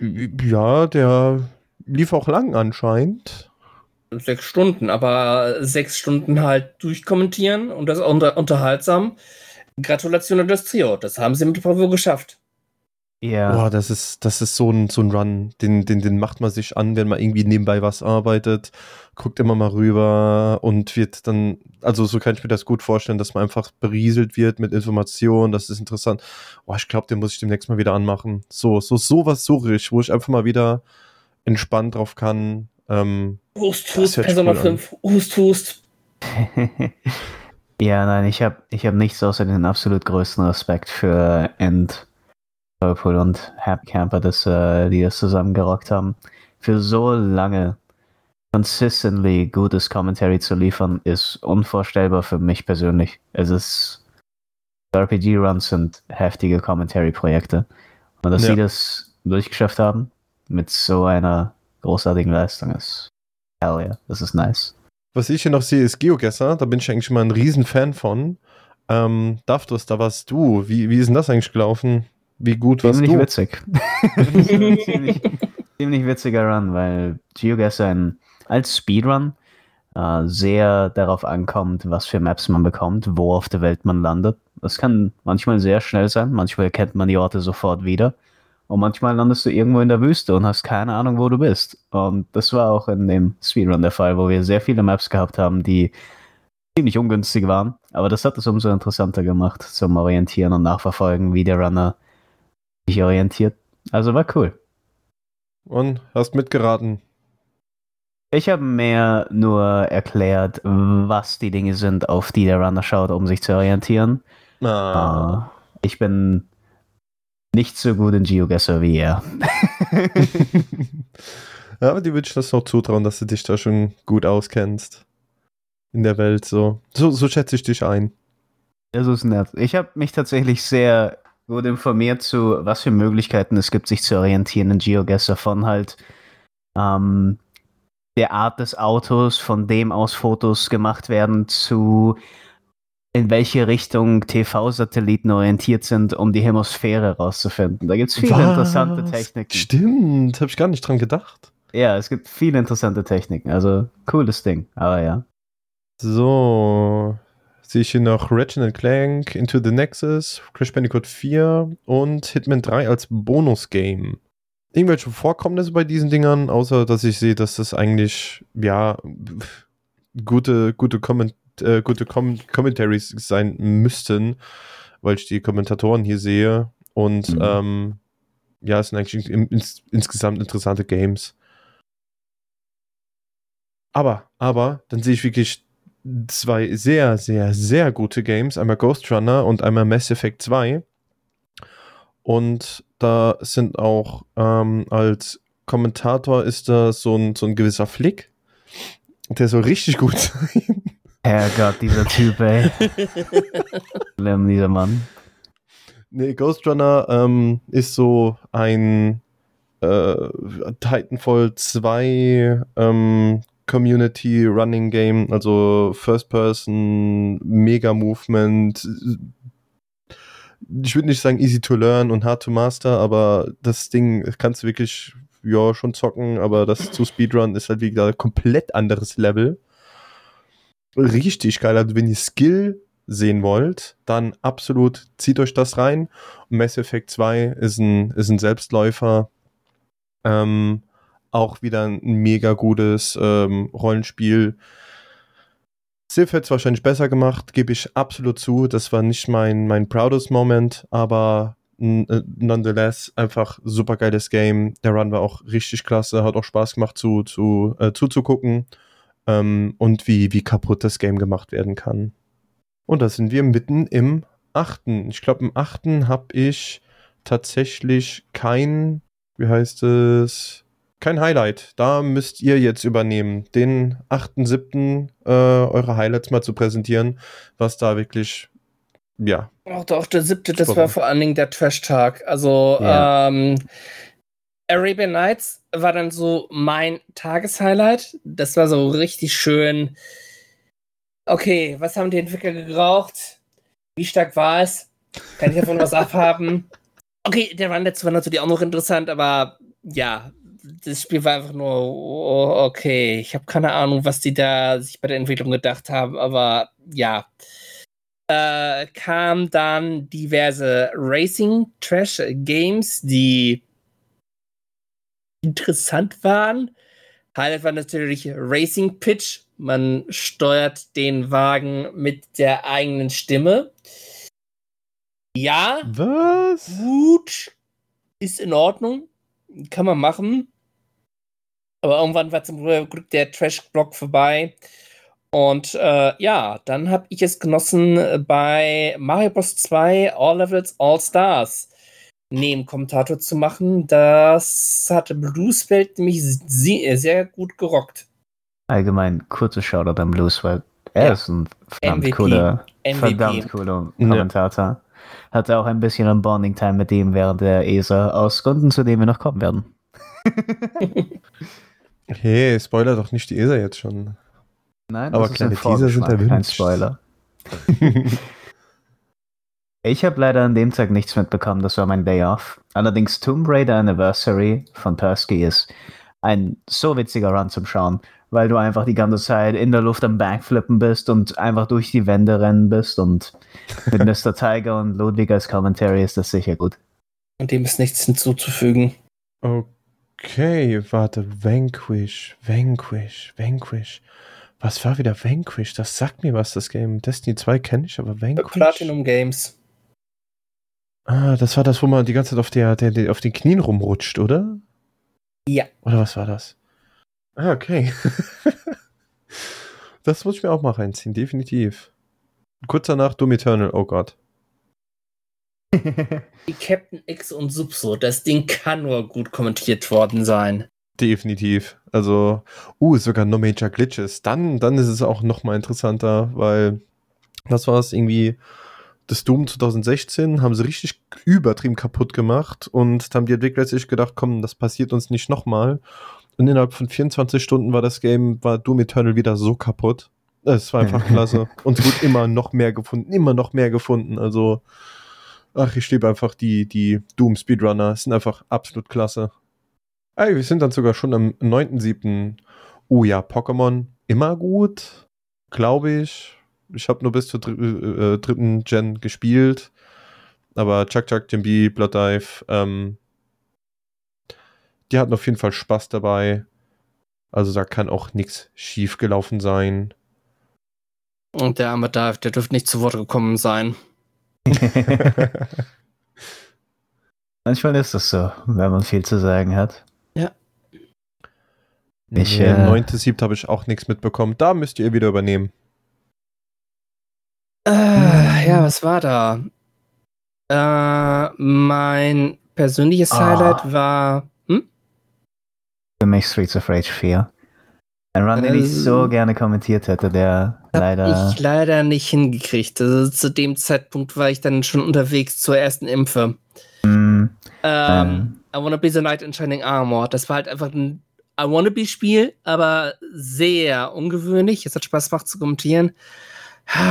Speaker 1: Ja, der lief auch lang anscheinend.
Speaker 2: Sechs Stunden, aber sechs Stunden halt durchkommentieren und das unter unterhaltsam. Gratulation an das Trio, das haben sie mit Bravo geschafft.
Speaker 1: Ja. Boah, das ist, das ist so ein, so ein Run, den, den, den macht man sich an, wenn man irgendwie nebenbei was arbeitet, guckt immer mal rüber und wird dann, also so kann ich mir das gut vorstellen, dass man einfach berieselt wird mit Informationen, das ist interessant. Boah, ich glaube, den muss ich demnächst mal wieder anmachen. So, so, sowas suche wo ich einfach mal wieder entspannt drauf kann. Ähm,
Speaker 2: Hust, Hust, Persona cool 5, Hust, Hust.
Speaker 3: ja, nein, ich habe ich hab nichts außer den absolut größten Respekt für End Whirlpool und Happy Camper, dass, äh, die das zusammengerockt haben. Für so lange consistently gutes Commentary zu liefern, ist unvorstellbar für mich persönlich. Es ist RPG-Runs sind heftige Commentary-Projekte. Und dass ja. sie das durchgeschafft haben mit so einer großartigen Leistung ist hell yeah, das ist nice.
Speaker 1: Was ich hier noch sehe, ist Geogesser. Da bin ich eigentlich mal ein Riesenfan von. Ähm, Daftus, da warst du. Wie, wie ist denn das eigentlich gelaufen? Wie gut warst
Speaker 3: ziemlich
Speaker 1: du?
Speaker 3: Witzig. ziemlich, ziemlich witziger Run, weil GeoGuessr als Speedrun äh, sehr darauf ankommt, was für Maps man bekommt, wo auf der Welt man landet. Das kann manchmal sehr schnell sein, manchmal erkennt man die Orte sofort wieder. Und manchmal landest du irgendwo in der Wüste und hast keine Ahnung, wo du bist. Und das war auch in dem Speedrun der Fall, wo wir sehr viele Maps gehabt haben, die ziemlich ungünstig waren. Aber das hat es umso interessanter gemacht zum Orientieren und Nachverfolgen, wie der Runner sich orientiert. Also war cool.
Speaker 1: Und hast mitgeraten.
Speaker 3: Ich habe mehr nur erklärt, was die Dinge sind, auf die der Runner schaut, um sich zu orientieren. Ah. Uh, ich bin nicht so gut in GeoGuessr wie er.
Speaker 1: ja, aber die würde ich das noch zutrauen, dass du dich da schon gut auskennst. In der Welt so. So, so schätze ich dich ein.
Speaker 3: Das ist nett. Ich habe mich tatsächlich sehr gut informiert zu, was für Möglichkeiten es gibt, sich zu orientieren in GeoGuessr von halt ähm, der Art des Autos, von dem aus Fotos gemacht werden, zu in welche Richtung TV-Satelliten orientiert sind, um die Hemisphäre rauszufinden. Da gibt es viele
Speaker 1: Was?
Speaker 3: interessante Techniken.
Speaker 1: Stimmt, habe ich gar nicht dran gedacht.
Speaker 3: Ja, es gibt viele interessante Techniken. Also cooles Ding, aber ja.
Speaker 1: So, sehe ich hier noch Ratchet Clank, Into the Nexus, Crash Bandicoot 4 und Hitman 3 als Bonus-Game. Irgendwelche Vorkommnisse bei diesen Dingern, außer dass ich sehe, dass das eigentlich, ja, gute, gute, Comment, äh, gute Com Commentaries sein müssten, weil ich die Kommentatoren hier sehe. Und
Speaker 3: Mhm.
Speaker 1: ähm, ja, es sind eigentlich ins, insgesamt interessante Games. Aber, aber, dann sehe ich wirklich zwei sehr, sehr, sehr gute Games. Einmal Ghost Runner und einmal Mass Effect 2. Und da sind auch ähm, als Kommentator ist da so ein, so ein gewisser Flick. Der soll richtig gut sein.
Speaker 3: Herrgott, dieser Typ, ey. Schlimm, dieser Mann.
Speaker 1: Nee, Ghost Runner ähm, ist so ein äh, Titanfall 2 ähm, Community Running Game, also First Person, Mega Movement. Ich würde nicht sagen easy to learn und hard to master, aber das Ding kannst du wirklich ja schon zocken, aber das zu Speedrun ist halt wieder komplett anderes Level. Richtig geil. Also wenn ihr Skill sehen wollt, dann absolut zieht euch das rein. Mass Effect 2 ist ein, ist ein Selbstläufer. Ähm, auch wieder ein mega gutes ähm, Rollenspiel. Civ hätte es wahrscheinlich besser gemacht, gebe ich absolut zu. Das war nicht mein, mein proudest Moment, aber äh, nonetheless einfach super geiles Game. Der Run war auch richtig klasse, hat auch Spaß gemacht zu, zu, äh, zuzugucken ähm, und wie, wie kaputt das Game gemacht werden kann. Und da sind wir mitten im achten. Ich glaube, im achten habe ich tatsächlich kein, wie heißt es, kein Highlight. Da müsst ihr jetzt übernehmen, den achten, siebten äh, eure Highlights mal zu präsentieren, was da wirklich, ja,
Speaker 2: Auch doch, der siebte, das war vor allen Dingen der Trash-Tag. Also,
Speaker 3: Ja.
Speaker 2: ähm, Arabian Nights war dann so mein Tageshighlight. Das war so richtig schön. Okay, was haben die Entwickler geraucht? Wie stark war es? Kann ich davon was abhaben? Okay, der Run dazu war natürlich auch noch interessant, aber ja, das Spiel war einfach nur oh, okay. Ich habe keine Ahnung, was die da sich bei der Entwicklung gedacht haben, aber ja äh, kamen dann diverse Racing-Trash-Games, die interessant waren. Highlight war natürlich Racing Pitch. Man steuert den Wagen mit der eigenen Stimme. Ja,
Speaker 1: was?
Speaker 2: gut, ist in Ordnung, kann man machen. Aber irgendwann war zum Glück der Trash-Block vorbei. Und äh, ja, dann habe ich es genossen, äh, bei Mario Bros. 2 All Levels All Stars Nebenkommentator zu machen. Das hatte Bluesfeld nämlich äh, sehr gut gerockt.
Speaker 3: Allgemein kurzer Shoutout an Blues, weil er
Speaker 2: Ja.
Speaker 3: ist ein verdammt
Speaker 2: MVP.
Speaker 3: cooler,
Speaker 2: MVP.
Speaker 3: verdammt cooler
Speaker 1: Ja.
Speaker 3: Kommentator. Hatte auch ein bisschen ein Bonding-Time mit ihm während der ESA, aus Gründen, zu denen wir noch kommen werden.
Speaker 1: Hey, spoiler doch nicht die ESA jetzt schon.
Speaker 3: Nein,
Speaker 1: Aber
Speaker 3: das ist ein
Speaker 1: kleine Teaser sind
Speaker 3: Vorgeschmack, kein
Speaker 1: erwünscht.
Speaker 3: Spoiler. Ich habe leider an dem Tag nichts mitbekommen, das war mein Day off. Allerdings Tomb Raider Anniversary von Persky ist ein so witziger Run zum Schauen, weil du einfach die ganze Zeit in der Luft am Backflippen bist und einfach durch die Wände rennen bist und mit Mr. Tiger und Ludwig als Commentary ist das sicher gut.
Speaker 2: Und dem ist nichts hinzuzufügen.
Speaker 1: Okay, warte, Vanquish, Vanquish, Vanquish. Was war wieder Vanquish? Das sagt mir was, das Game. Destiny 2 kenne ich, aber Vanquish.
Speaker 2: Platinum Games.
Speaker 1: Ah, das war das, wo man die ganze Zeit auf, der, der, der, auf den Knien rumrutscht, oder?
Speaker 2: Ja.
Speaker 1: Oder was war das? Ah, okay. das muss ich mir auch mal reinziehen, definitiv. Kurz danach Doom Eternal, oh Gott.
Speaker 2: Die Captain X und Subso, das Ding kann nur gut kommentiert worden sein.
Speaker 1: Definitiv. Also, uh, sogar No Major Glitches. Dann, dann ist es auch noch mal interessanter, weil was war es irgendwie? Das Doom 2016 haben sie richtig übertrieben kaputt gemacht und haben die Entwickler sich gedacht, komm, das passiert uns nicht nochmal. Und innerhalb von 24 Stunden war das Game, war Doom Eternal wieder so kaputt. Es war einfach klasse. Und es wurde immer noch mehr gefunden, immer noch mehr gefunden. Also, ach, ich liebe einfach die, die Doom Speedrunner. Sind einfach absolut klasse. Ey, wir sind dann sogar schon am 9.7. Oh ja, Pokémon immer gut, glaube ich. Ich habe nur bis zur dr äh, dritten Gen gespielt. Aber Chuck Chuck, Jimby, Blood Dive, ähm, die hatten auf jeden Fall Spaß dabei. Also da kann auch nichts schief gelaufen sein.
Speaker 2: Und der arme Dive, der dürfte nicht zu Wort gekommen sein.
Speaker 3: Manchmal ist das so, wenn man viel zu sagen hat.
Speaker 2: Ja.
Speaker 1: Ich,
Speaker 3: Ich,
Speaker 1: äh,
Speaker 3: äh,
Speaker 1: 9.7. habe ich auch nichts mitbekommen. Da müsst ihr wieder übernehmen.
Speaker 2: Äh, ja, was war da? Äh, mein persönliches
Speaker 3: Ah.
Speaker 2: Highlight war. Hm?
Speaker 3: Für mich Streets of Rage 4. Ein Run, den ich so
Speaker 2: Ähm,
Speaker 3: gerne kommentiert hätte, der leider.
Speaker 2: ich leider nicht hingekriegt. Also zu dem Zeitpunkt war ich dann schon unterwegs zur ersten Impfe.
Speaker 3: Hm,
Speaker 2: Ähm, I Wanna Be the Knight in Shining Armor. Das war halt einfach ein I Wanna Be Spiel, aber sehr ungewöhnlich. Es hat Spaß gemacht zu kommentieren.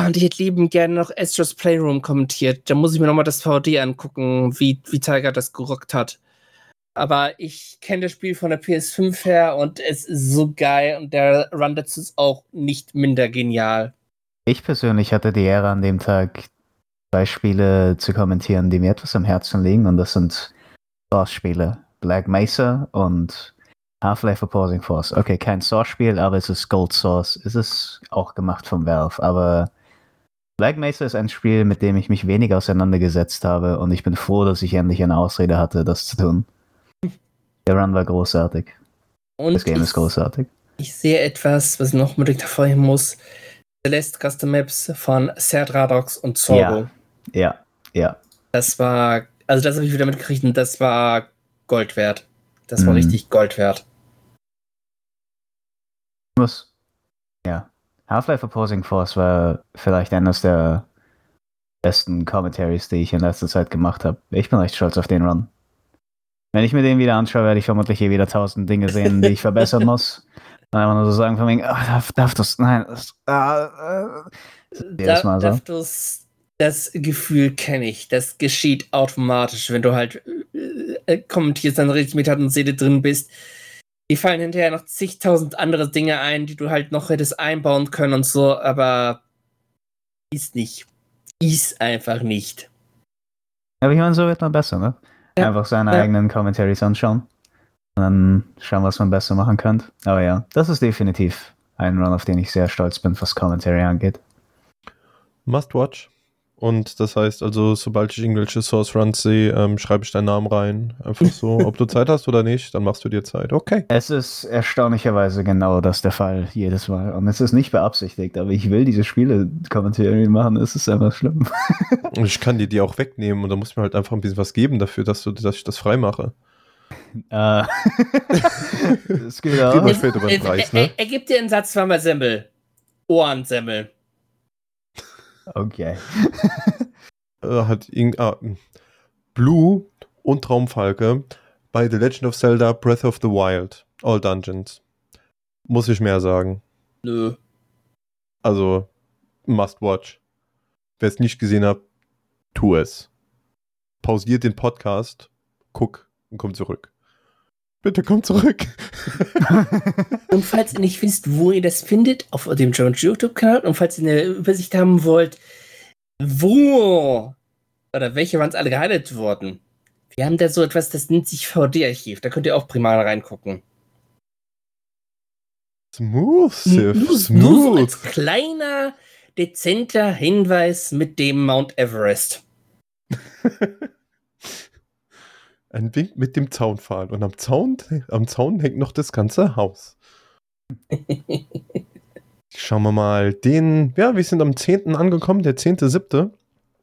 Speaker 2: Und ich hätte lieben gerne noch Astro's Playroom kommentiert. Da muss ich mir nochmal das VD angucken, wie, wie Tiger das gerockt hat. Aber ich kenne das Spiel von der PS5 her und es ist so geil und der Run dazu ist auch nicht minder genial.
Speaker 3: Ich persönlich hatte die Ehre, an dem Tag zwei Spiele zu kommentieren, die mir etwas am Herzen liegen, und das sind Source-Spiele. Black Mesa und Half-Life Opposing Force. Okay, kein Source-Spiel, aber es ist Gold Source. Es ist auch gemacht von Valve, aber Black Mesa ist ein Spiel, mit dem ich mich wenig auseinandergesetzt habe, und ich bin froh, dass ich endlich eine Ausrede hatte, das zu tun. Der Run war großartig.
Speaker 2: Und
Speaker 3: Das Game
Speaker 2: ich,
Speaker 3: ist großartig.
Speaker 2: ich sehe etwas, was ich noch unbedingt hervorheben muss. Celeste Custom Maps von Serdradox und Zorgo.
Speaker 3: Ja, ja.
Speaker 2: Das war, also das habe ich wieder mitgekriegt und das war Gold wert. Das war
Speaker 3: Mhm.
Speaker 2: richtig Gold wert.
Speaker 3: muss. Ja. Half-Life Opposing Force war vielleicht eines der besten Commentaries, die ich in letzter Zeit gemacht habe. Ich bin recht stolz auf den Run. Wenn ich mir den wieder anschaue, werde ich vermutlich hier wieder tausend Dinge sehen, die ich verbessern muss. Und einfach nur so sagen von wegen, ah, darf, darf das, nein, das, ah, äh. Jedes Mal so.
Speaker 2: Das, das Gefühl kenne ich. Das geschieht automatisch, wenn du halt äh, äh, kommentierst, dann richtig mit Tat und Seele drin bist. Die fallen hinterher noch zigtausend andere Dinge ein, die du halt noch hättest einbauen können und so, aber ist nicht. Ist einfach nicht.
Speaker 3: Aber ich meine, so wird man besser, ne?
Speaker 2: Ja.
Speaker 3: Einfach seine
Speaker 2: Ja.
Speaker 3: eigenen Commentaries anschauen. Und dann schauen, was man besser machen könnte. Aber ja, das ist definitiv ein Run, auf den ich sehr stolz bin, was Commentary angeht.
Speaker 1: Must watch. Und das heißt also, sobald ich irgendwelche Source Runs sehe, ähm, schreibe ich deinen Namen rein. Einfach so, ob du Zeit hast oder nicht, dann machst du dir Zeit. Okay.
Speaker 3: Es ist erstaunlicherweise genau das der Fall jedes Mal. Und es ist nicht beabsichtigt, aber ich will diese Spiele Commentary machen. Es ist einfach schlimm.
Speaker 1: Und ich kann dir die auch wegnehmen und da muss mir halt einfach ein bisschen was geben dafür, dass, du, dass ich das frei mache.
Speaker 3: Äh, es geht
Speaker 1: Reden
Speaker 3: auch.
Speaker 1: wir später über den
Speaker 2: Er-
Speaker 1: Preis,
Speaker 2: er,
Speaker 1: ne?
Speaker 2: er, er gibt dir einen Satz zweimal Semmel. Ohrensemmel.
Speaker 3: Okay.
Speaker 1: Äh, hat irgend, ah, mh. Blue und Traumfalke bei The Legend of Zelda Breath of the Wild. All Dungeons. Muss ich mehr sagen.
Speaker 2: Nö.
Speaker 1: Also, must watch. Wer es nicht gesehen hat, tu es. Pausiert den Podcast, guck und komm zurück. Bitte komm zurück.
Speaker 2: Und falls ihr nicht wisst, wo ihr das findet, auf dem Jones YouTube-Kanal, und falls ihr eine Übersicht haben wollt, wo oder welche Runs alle gehighlightet wurden, wir haben da so etwas, das nennt sich VD-Archiv. Da könnt ihr auch prima reingucken.
Speaker 1: Smooth, Sif.
Speaker 2: So
Speaker 1: Smooth.
Speaker 2: als kleiner, dezenter Hinweis mit dem Mount Everest.
Speaker 1: Ein Wink mit dem Zaunpfahl. Und am Zaun, am Zaun hängt noch das ganze Haus. Schauen wir mal. Den, ja, wir sind am 10. angekommen, der 10.7.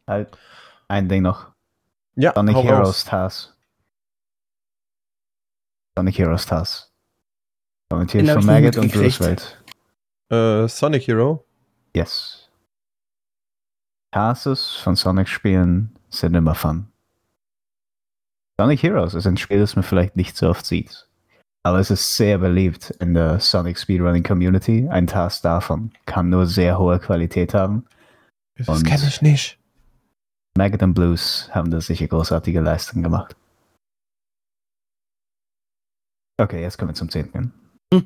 Speaker 3: halt, ein Ding noch.
Speaker 1: Ja,
Speaker 3: Sonic
Speaker 1: hau
Speaker 3: Heroes
Speaker 1: raus.
Speaker 3: Tars. Sonic Heroes Tars. Kommentiert von Maggot und. Roosevelt.
Speaker 1: Äh, Sonic Hero.
Speaker 3: Yes. Tarses von Sonic-Spielen sind immer fun. Sonic Heroes ist ein Spiel, das man vielleicht nicht so oft sieht. Aber es ist sehr beliebt in der Sonic Speedrunning Community. Ein Task davon kann nur sehr hohe Qualität haben.
Speaker 1: Das kenne ich nicht.
Speaker 3: Maggot und Blues haben da sicher großartige Leistungen gemacht. Okay, jetzt kommen wir zum 10.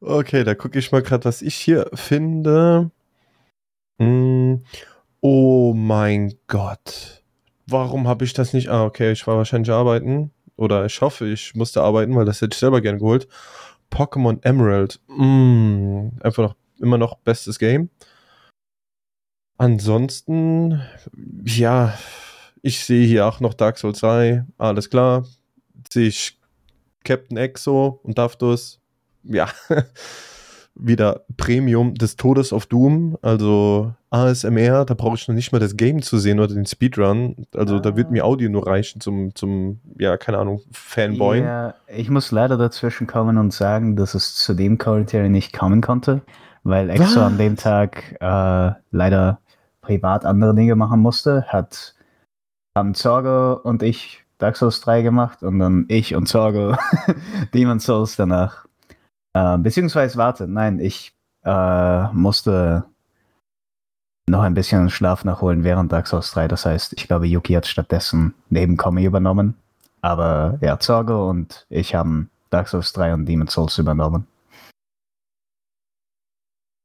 Speaker 1: okay, da gucke ich mal gerade, was ich hier finde. Mm, oh mein Gott. Warum habe ich das nicht? Ah, okay, ich war wahrscheinlich arbeiten. Oder ich hoffe, ich musste arbeiten, weil das hätte ich selber gern geholt. Pokémon Emerald. Mm, einfach noch, immer noch bestes Game. Ansonsten, ja, ich sehe hier auch noch Dark Souls 3. Alles klar. Sehe ich Captain Exo und Daftus. Ja, wieder Premium des Todes auf Doom. Also ASMR, da brauche ich noch nicht mal das Game zu sehen oder den Speedrun. Also da wird mir Audio nur reichen zum, zum ja, keine Ahnung, Fanboy.
Speaker 3: Ja, ich muss leider dazwischen kommen und sagen, dass es zu dem Commentary nicht kommen konnte, weil Exo an dem? Tag äh, leider privat andere Dinge machen musste. Hat haben Zorgo und ich Dark Souls 3 gemacht und dann ich und Zorgo Demon Souls danach. Äh, beziehungsweise, warte, nein, ich äh, musste noch ein bisschen Schlaf nachholen während Dark Souls 3. Das heißt, ich glaube, Yuki hat stattdessen neben Komi übernommen. Aber ja, Zorgo und ich haben Dark Souls 3 und Demon Souls übernommen.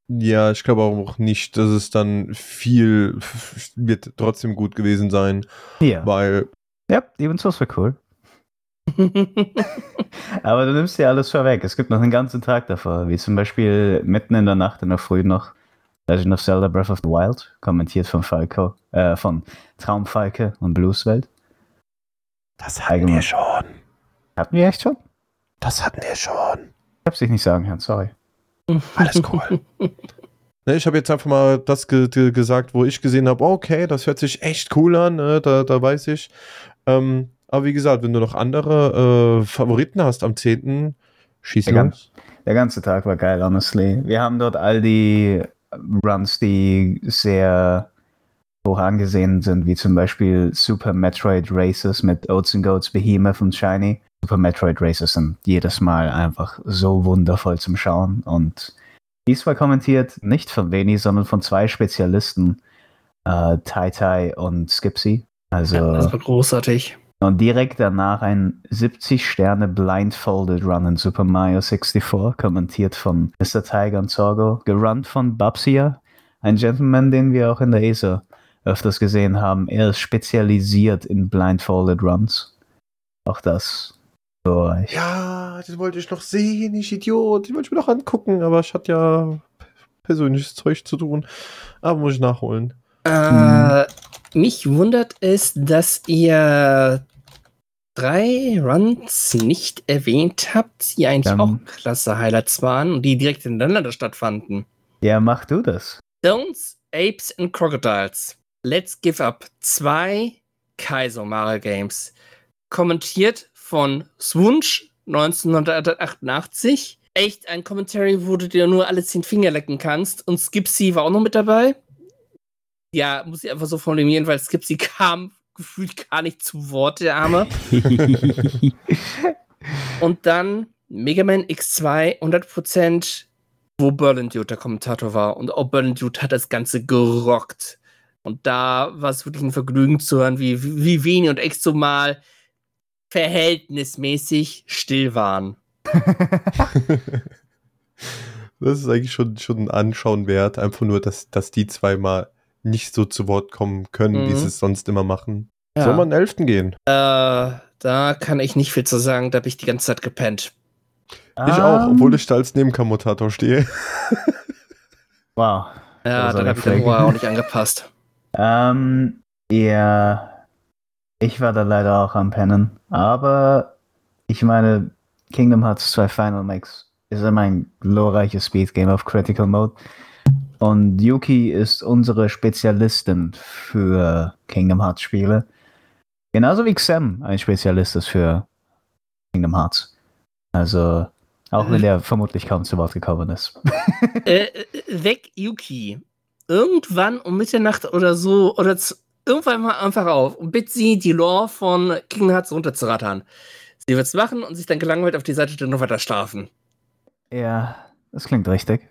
Speaker 1: Ja, ich glaube auch nicht, dass es dann viel wird trotzdem gut gewesen sein,
Speaker 3: Ja,
Speaker 1: weil
Speaker 3: ja Demon Souls wäre cool. Aber du nimmst ja alles vorweg. Es gibt noch einen ganzen Tag davor, wie zum Beispiel mitten in der Nacht, in der Früh noch Legend of Zelda Breath of the Wild, kommentiert von Falco, äh, von Traumfalke und Blueswelt.
Speaker 1: das
Speaker 3: hatten wir
Speaker 1: schon.
Speaker 3: Hatten wir echt schon?
Speaker 1: Das hatten wir schon.
Speaker 3: Ich hab's dich nicht sagen hören, sorry.
Speaker 1: Alles cool. Ne, ich habe jetzt einfach mal das ge ge gesagt, wo ich gesehen habe, okay, das hört sich echt cool an, ne, da, da weiß ich. Ähm, aber wie gesagt, wenn du noch andere äh, Favoriten hast am 10., schieß
Speaker 3: Ja, ganz-
Speaker 1: los.
Speaker 3: Der ganze Tag war geil, honestly. Wir haben dort all die Runs, die sehr hoch angesehen sind, wie zum Beispiel Super Metroid Races mit Oats and Goats, Behemoth und Shiny. Super Metroid Races sind jedes Mal einfach so wundervoll zum Schauen. Und dies war kommentiert nicht von Veni, sondern von zwei Spezialisten, äh, Tai Tai und Skipsy. Also
Speaker 2: Das war großartig.
Speaker 3: Und direkt danach ein 70 Sterne Blindfolded Run in Super Mario 64, kommentiert von Mr. Tiger und Zorgo, gerunnt von Babsia, ein Gentleman, den wir auch in der ESA öfters gesehen haben. Er ist spezialisiert in Blindfolded Runs. Auch das euch.
Speaker 1: Ja, den wollte ich noch sehen, ich Idiot. Den wollte ich mir noch angucken, aber ich hatte ja persönliches Zeug zu tun. Aber muss ich nachholen.
Speaker 2: Äh, mich wundert es, dass ihr drei Runs nicht erwähnt habt, die eigentlich
Speaker 3: Dann-
Speaker 2: auch klasse Highlights waren und die direkt hintereinander stattfanden.
Speaker 3: Ja, mach du das.
Speaker 2: Stones, Apes and Crocodiles. Let's Give Up. Zwei Kaiser Mario Games. Kommentiert von Swunsch 1988. Echt ein Commentary, wo du dir nur alle zehn Finger lecken kannst. Und Skipsy war auch noch mit dabei. Ja, muss ich einfach so formulieren, weil Skipsy kam gefühlt gar nicht zu Wort, der Arme. Und dann Mega Man X2 100%, wo Berlin Dude der Kommentator war. Und auch Berlin Dude hat das Ganze gerockt. Und da war es wirklich ein Vergnügen zu hören, wie, wie Veni und Exo mal verhältnismäßig still waren.
Speaker 1: Das ist eigentlich schon, schon ein Anschauen wert. Einfach nur, dass, dass die zwei mal nicht so zu Wort kommen können, wie
Speaker 2: Mhm.
Speaker 1: sie es sonst immer machen.
Speaker 2: Ja.
Speaker 1: Soll man einen 11. gehen?
Speaker 2: Äh, da kann ich nicht viel zu sagen, da habe ich die ganze Zeit gepennt.
Speaker 1: Ich auch,
Speaker 3: Ähm,
Speaker 1: obwohl ich da als Nebenkommentator stehe.
Speaker 3: Wow.
Speaker 2: Ja, dann
Speaker 3: war
Speaker 2: habe ich den. Ohr auch nicht angepasst.
Speaker 3: Ähm, ja, ich war da leider auch am Pennen. Aber ich meine, Kingdom Hearts 2 Final Mix ist immer ein glorreiches Speedgame auf Critical Mode. Und Yuki ist unsere Spezialistin für Kingdom Hearts Spiele. Genauso wie Xem ein Spezialist ist für Kingdom Hearts. Also, auch wenn der vermutlich kaum zu Wort gekommen ist.
Speaker 2: äh, äh, weg Yuki. Irgendwann um Mitternacht oder so, oder z- irgendwann mal einfach auf und bitte sie, die Lore von Kingdom Hearts runterzurattern. Sie wird es machen und sich dann gelangweilt auf die Seite noch weiter schlafen.
Speaker 3: Ja, das klingt richtig.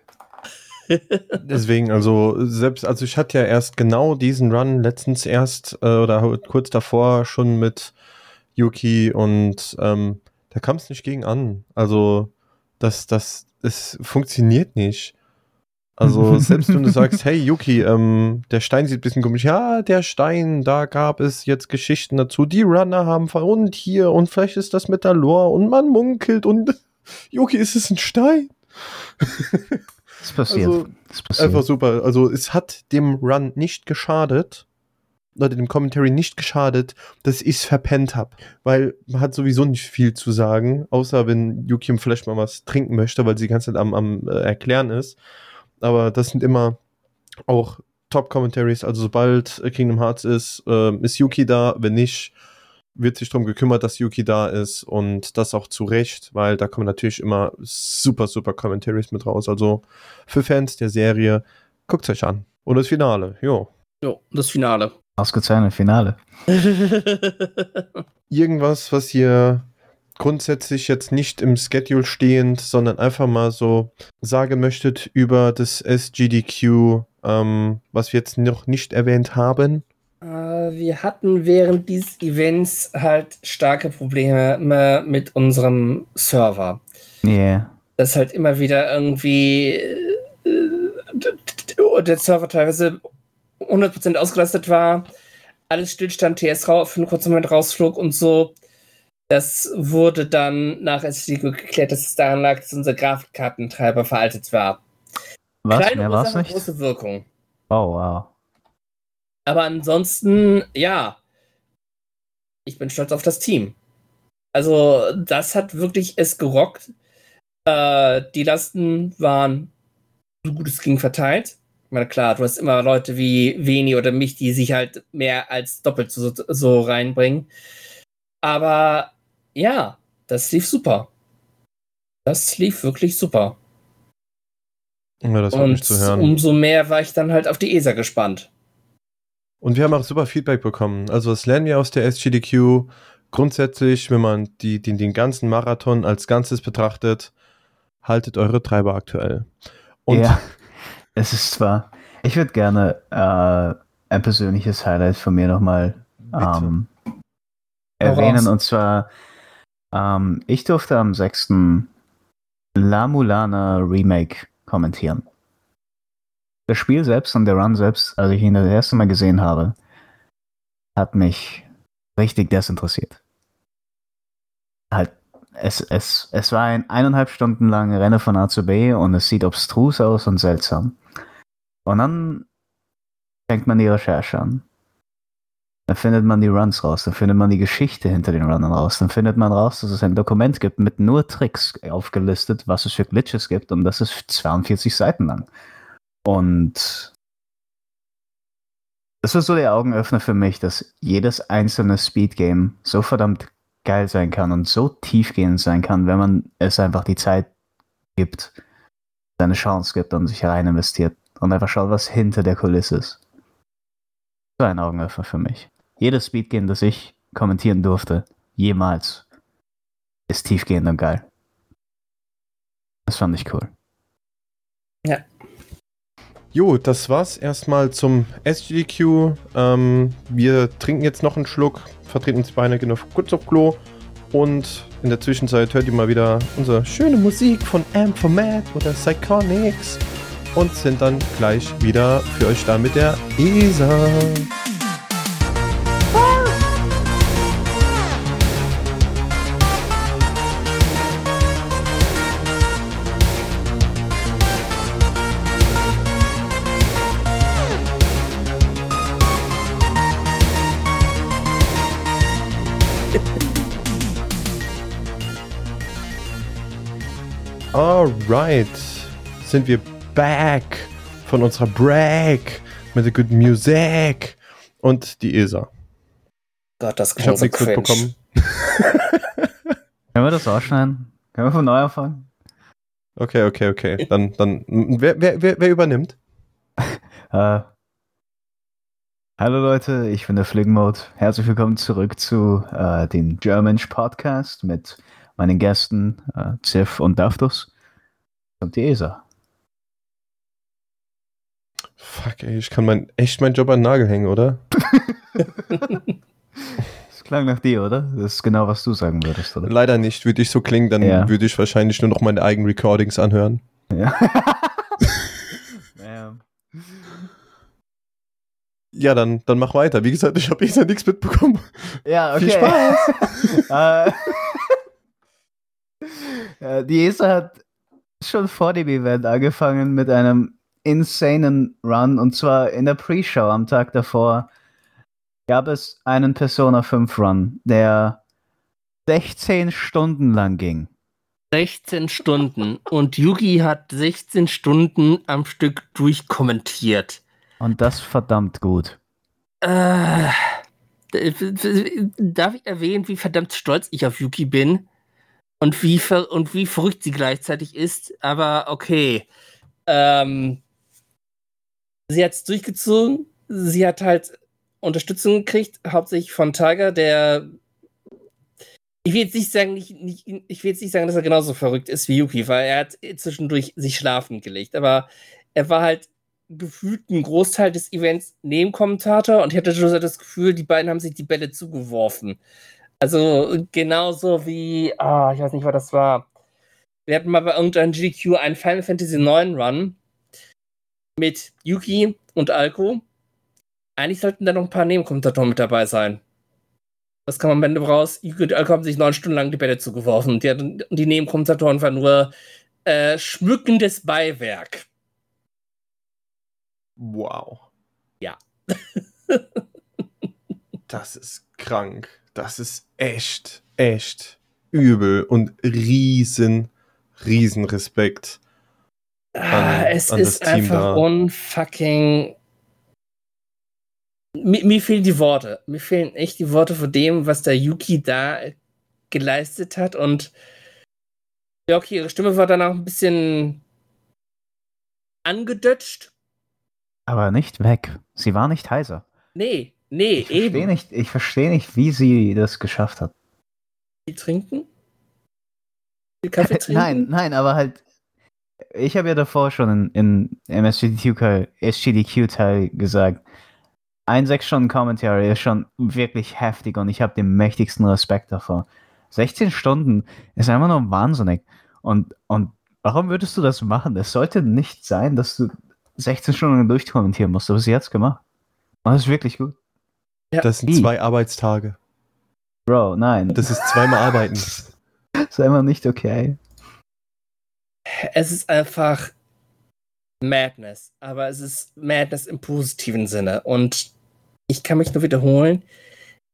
Speaker 1: Deswegen, also selbst, also ich hatte ja erst genau diesen Run letztens erst äh, oder kurz davor schon mit Yuki und ähm, da kam es nicht gegen an. Also das, das, es funktioniert nicht. Also selbst wenn du sagst, hey Yuki, ähm, der Stein sieht ein bisschen komisch, ja, der Stein, da gab es jetzt Geschichten dazu, die Runner haben und hier und vielleicht ist das mit der Lore und man munkelt und Yuki, ist es ein Stein?
Speaker 3: Das passiert.
Speaker 1: Also,
Speaker 3: das passiert.
Speaker 1: Einfach super. Also es hat dem Run nicht geschadet, oder dem Commentary nicht geschadet, dass ich es verpennt habe. Weil man hat sowieso nicht viel zu sagen, außer wenn Yuki vielleicht mal was trinken möchte, weil sie die ganze Zeit am, am äh, Erklären ist. Aber das sind immer auch Top-Commentaries. Also sobald Kingdom Hearts ist, äh, ist Yuki da. Wenn nicht, wird sich darum gekümmert, dass Yuki da ist und das auch zu Recht, weil da kommen natürlich immer super, super Commentaries mit raus. Also für Fans der Serie, guckt euch an. Und das Finale, jo.
Speaker 2: Jo, das Finale.
Speaker 3: Ausgezeichnet Finale.
Speaker 1: Irgendwas, was ihr grundsätzlich jetzt nicht im Schedule stehend, sondern einfach mal so sagen möchtet über das SGDQ, ähm, was wir jetzt noch nicht erwähnt haben?
Speaker 2: Äh, wir hatten während dieses Events halt starke Probleme mit unserem Server.
Speaker 3: Yeah.
Speaker 2: Dass halt immer wieder irgendwie äh, der Server teilweise 100% ausgelastet war, alles stillstand, TS für einen kurzen Moment rausflog und so. Das wurde dann nach SSD geklärt, dass es daran lag, dass unser Grafikkartentreiber veraltet war.
Speaker 3: Was?
Speaker 2: Kleine
Speaker 3: Mehr
Speaker 2: Ursache, große Wirkung.
Speaker 3: Oh, wow.
Speaker 2: Aber ansonsten, ja, ich bin stolz auf das Team. Also, das hat wirklich es gerockt. Äh, die Lasten waren so gut es ging verteilt. Ich meine, klar, du hast immer Leute wie Veni oder mich, die sich halt mehr als doppelt so, so reinbringen. Aber ja, das lief super. Das lief wirklich super.
Speaker 1: Ja, das
Speaker 2: Und
Speaker 1: nicht zu hören.
Speaker 2: umso mehr war ich dann halt auf die ESA gespannt.
Speaker 1: Und wir haben auch super Feedback bekommen. Also das lernen wir aus der SGDQ. Grundsätzlich, wenn man die, den, den ganzen Marathon als Ganzes betrachtet, haltet eure Treiber aktuell. Und
Speaker 3: ja, es ist zwar, ich würde gerne äh, ein persönliches Highlight von mir nochmal ähm, erwähnen. Und zwar, ähm, ich durfte am 6. La Mulana Remake kommentieren. Das Spiel selbst und der Run selbst, als ich ihn das erste Mal gesehen habe, hat mich richtig desinteressiert. Halt, es, es, es war ein eineinhalb Stunden lange Rennen von A zu B und es sieht obstrus aus und seltsam. Und dann fängt man die Recherche an. Dann findet man die Runs raus, dann findet man die Geschichte hinter den Runnern raus, dann findet man raus, dass es ein Dokument gibt mit nur Tricks aufgelistet, was es für Glitches gibt und das ist 42 Seiten lang. Und das war so der Augenöffner für mich, dass jedes einzelne Speedgame so verdammt geil sein kann und so tiefgehend sein kann, wenn man es einfach die Zeit gibt, seine Chance gibt und sich rein investiert und einfach schaut, was hinter der Kulisse ist. War ein Augenöffner für mich. Jedes Speedgame, das ich kommentieren durfte, jemals, ist tiefgehend und geil. Das fand ich cool.
Speaker 1: Jo, das war's erstmal zum SGDQ. Ähm, wir trinken jetzt noch einen Schluck, vertreten uns beide genau kurz auf Klo und in der Zwischenzeit hört ihr mal wieder unsere schöne Musik von Amp for Mad oder Psychonics und sind dann gleich wieder für euch da mit der ESA. Alright, sind wir back von unserer Break mit der Good Music und die ESA.
Speaker 2: Gott, das
Speaker 1: Ich
Speaker 2: klingt
Speaker 1: habe
Speaker 2: so
Speaker 1: nichts
Speaker 2: cringe.
Speaker 1: mitbekommen.
Speaker 3: Können wir das ausschneiden? Können wir von neu anfangen?
Speaker 1: Okay, okay, okay. Dann, dann, wer, wer, wer, wer übernimmt?
Speaker 3: Äh, Hallo Leute, ich bin der Fligmode. Herzlich willkommen zurück zu äh, dem Germansch Podcast mit meinen Gästen äh, Ziff und Daftus und die ESA.
Speaker 1: Fuck, ey, ich kann mein, echt meinen Job an den Nagel hängen, oder?
Speaker 3: Das klang nach dir, oder? Das ist genau, was du sagen würdest, oder?
Speaker 1: Leider nicht. Würde ich so klingen, dann
Speaker 3: Ja.
Speaker 1: würde ich wahrscheinlich nur noch meine eigenen Recordings anhören.
Speaker 3: Ja. ja.
Speaker 1: Dann, dann mach weiter. Wie gesagt, ich habe eh nichts mitbekommen.
Speaker 3: Ja, okay.
Speaker 1: Viel Spaß.
Speaker 3: äh, äh, die ESA hat schon vor dem Event angefangen mit einem insanen Run und zwar in der Pre-Show am Tag davor gab es einen Persona 5 Run, der 16 Stunden lang ging.
Speaker 2: 16 Stunden. Und Yugi hat 16 Stunden am Stück durchkommentiert.
Speaker 3: Und das verdammt gut.
Speaker 2: Äh, darf ich erwähnen, wie verdammt stolz ich auf Yuki bin? Und wie, und wie verrückt sie gleichzeitig ist? Aber okay. Ähm, sie hat es durchgezogen. Sie hat halt Unterstützung gekriegt, hauptsächlich von Tiger, der. Ich will jetzt nicht sagen, nicht, nicht, ich will jetzt nicht sagen, dass er genauso verrückt ist wie Yuki, weil er hat zwischendurch sich schlafen gelegt. Aber er war halt gefühlt einen Großteil des Events Nebenkommentator und ich hatte schon so das Gefühl, die beiden haben sich die Bälle zugeworfen. Also genauso wie, ah, ich weiß nicht, was das war. Wir hatten mal bei irgendeinem GDQ einen Final Fantasy IX Run mit Yuki und Alko. Eigentlich sollten da noch ein paar Nebenkommentatoren mit dabei sein. Das kam am Ende raus. Yuki und Alko haben sich neun Stunden lang die Bälle zugeworfen die, hatten- die Nebenkommentatoren waren nur äh, schmückendes Beiwerk.
Speaker 1: Wow.
Speaker 2: Ja.
Speaker 1: das ist krank. Das ist echt, echt übel und riesen, riesen Respekt.
Speaker 2: Ah,
Speaker 1: an-
Speaker 2: es
Speaker 1: an das
Speaker 2: ist
Speaker 1: Team
Speaker 2: einfach
Speaker 1: da.
Speaker 2: unfucking. Mir, mir fehlen die Worte. Mir fehlen echt die Worte von dem, was der Yuki da geleistet hat. Und ja, okay, ihre Stimme war danach ein bisschen angedötscht.
Speaker 3: Aber nicht weg. Sie war nicht heiser.
Speaker 2: Nee, nee,
Speaker 3: Ich verstehe
Speaker 2: eben.
Speaker 3: nicht, ich verstehe nicht, wie sie das geschafft hat.
Speaker 2: Viel trinken? Viel Kaffee trinken?
Speaker 3: Nein, nein, aber halt. Ich habe ja davor schon in, in im SGDQ-Teil gesagt, ein 6-Stunden-Commentary ist schon wirklich heftig und ich habe den mächtigsten Respekt davor. 16 Stunden ist einfach nur wahnsinnig. Und, und warum würdest du das machen? Es sollte nicht sein, dass du 16 Stunden durchkommentieren musst, aber sie hat's gemacht. Und das ist wirklich gut.
Speaker 1: Das sind
Speaker 3: Wie?
Speaker 1: zwei Arbeitstage.
Speaker 3: Bro, nein.
Speaker 1: Das ist zweimal arbeiten.
Speaker 3: ist einfach nicht okay.
Speaker 2: Es ist einfach Madness, aber es ist Madness im positiven Sinne. Und ich kann mich nur wiederholen,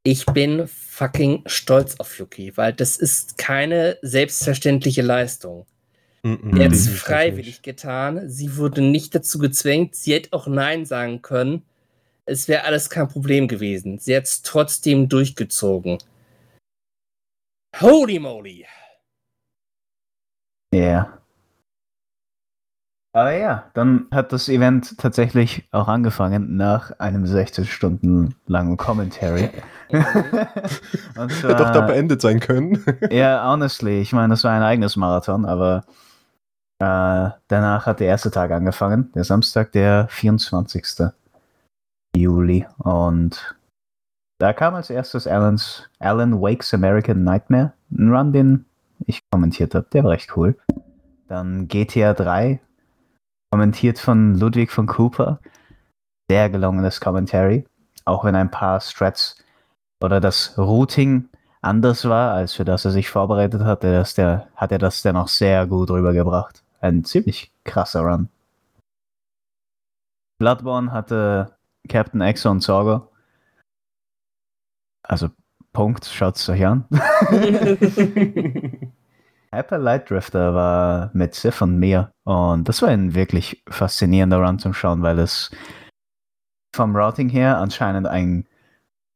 Speaker 2: ich bin fucking stolz auf Yuki, weil das ist keine selbstverständliche Leistung.
Speaker 1: Mhm,
Speaker 2: Sie hat es freiwillig getan, sie wurde nicht dazu gezwängt, sie hätte auch Nein sagen können. Es wäre alles kein Problem gewesen. Sie hat es trotzdem durchgezogen. Holy moly!
Speaker 3: Ja. Yeah. Aber ja, dann hat das Event tatsächlich auch angefangen nach einem 16 Stunden langen Commentary. Und
Speaker 1: Hätte doch da
Speaker 3: zwar,
Speaker 1: beendet sein können.
Speaker 3: ja, honestly, ich meine, das war ein eigenes Marathon, aber äh, danach hat der erste Tag angefangen, der Samstag, der 24. Juli. Und da kam als erstes Alan's, Alan Wake's American Nightmare, ein Run, den ich kommentiert habe. Der war recht cool. Dann GTA 3, kommentiert von Ludwig von Cooper. Sehr gelungenes Commentary. Auch wenn ein paar Strats oder das Routing anders war, als für das er sich vorbereitet hatte, das der, hat er das dennoch sehr gut rübergebracht. Ein ziemlich krasser Run. Bloodborne hatte Captain Exo und Sorgo. Also, Punkt, schaut's euch an. Hyper Light Drifter war mit Sif und mir und das war ein wirklich faszinierender Run zum Schauen, weil es vom Routing her anscheinend ein,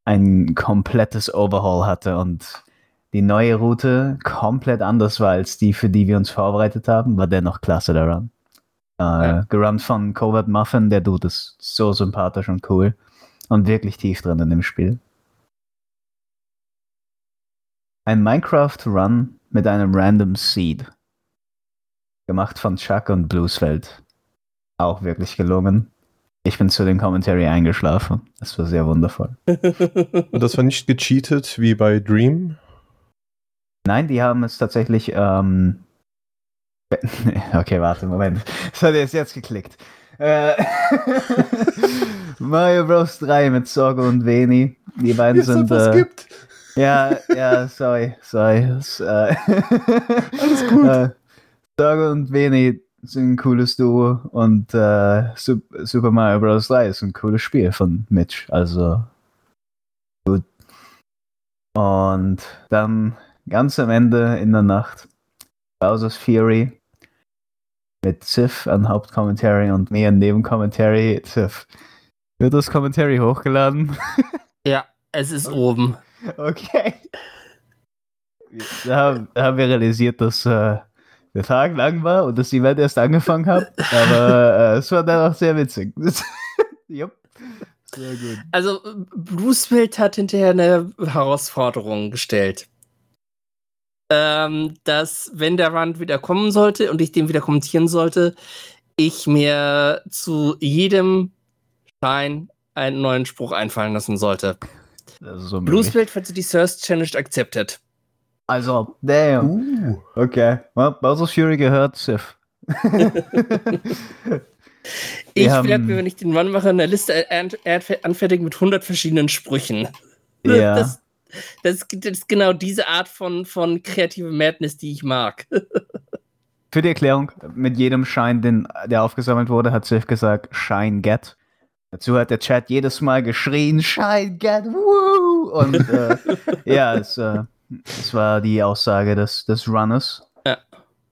Speaker 3: ein komplettes Overhaul hatte und die neue Route komplett anders war als die, für die wir uns vorbereitet haben, war dennoch klasse der Run. Äh,
Speaker 2: Ja.
Speaker 3: Gerunnt von Covert Muffin, der Dude ist so sympathisch und cool. und wirklich tief drin in dem Spiel. Ein Minecraft-Run mit einem Random Seed. Gemacht von Chuck und Bluesfeld. Auch wirklich gelungen. Ich bin zu dem Commentary eingeschlafen. Das war sehr wundervoll.
Speaker 1: Und das war nicht gecheatet wie bei Dream?
Speaker 3: Nein, die haben es tatsächlich. Ähm okay, warte, Moment. Das hat jetzt jetzt geklickt. Äh Mario Bros. 3 mit Sorgo und Veni. Die beiden
Speaker 1: Jetzt
Speaker 3: sind. Äh,
Speaker 1: gibt.
Speaker 3: ja, ja, sorry, sorry. Das, äh,
Speaker 1: Alles gut.
Speaker 3: Äh, Sorgo und Veni sind ein cooles Duo und äh, Sup- Super Mario Bros. 3 ist ein cooles Spiel von Mitch. Also gut. Und dann ganz am Ende in der Nacht Bowser's Fury mit Sif an Hauptcommentary und mir an Nebencommentary. Sif, wird das Commentary hochgeladen?
Speaker 2: ja, es ist oben.
Speaker 3: Okay. Da haben, da haben wir realisiert, dass äh, der Tag lang war und das Event erst angefangen hat. Aber äh, es war dann auch sehr witzig. Jupp. Sehr gut.
Speaker 2: Also, äh, Bluesbild hat hinterher eine Herausforderung gestellt. Ähm, dass, wenn der Run wieder kommen sollte und ich den wieder kommentieren sollte, ich mir zu jedem Schein einen neuen Spruch einfallen lassen sollte.
Speaker 3: Ist so.
Speaker 2: Bluesbild für die Thirst Challenge accepted.
Speaker 3: Also, damn.
Speaker 1: Uh.
Speaker 3: Okay. Well, Bowser's Fury gehört Sif.
Speaker 2: Ich werde mir, wenn ich den Run mache, eine Liste an- an- anfertigen mit 100 verschiedenen Sprüchen.
Speaker 3: Ja.
Speaker 2: Das, das, ist- das ist genau diese Art von, von kreative Madness, die ich mag.
Speaker 3: Für die Erklärung, mit jedem Schein, den, der aufgesammelt wurde, hat Sif gesagt, Shine Get. Dazu hat der Chat jedes Mal geschrien, Shine Get, woo! Und äh, ja, es, äh, es war die Aussage des, des Runners.
Speaker 2: Ja.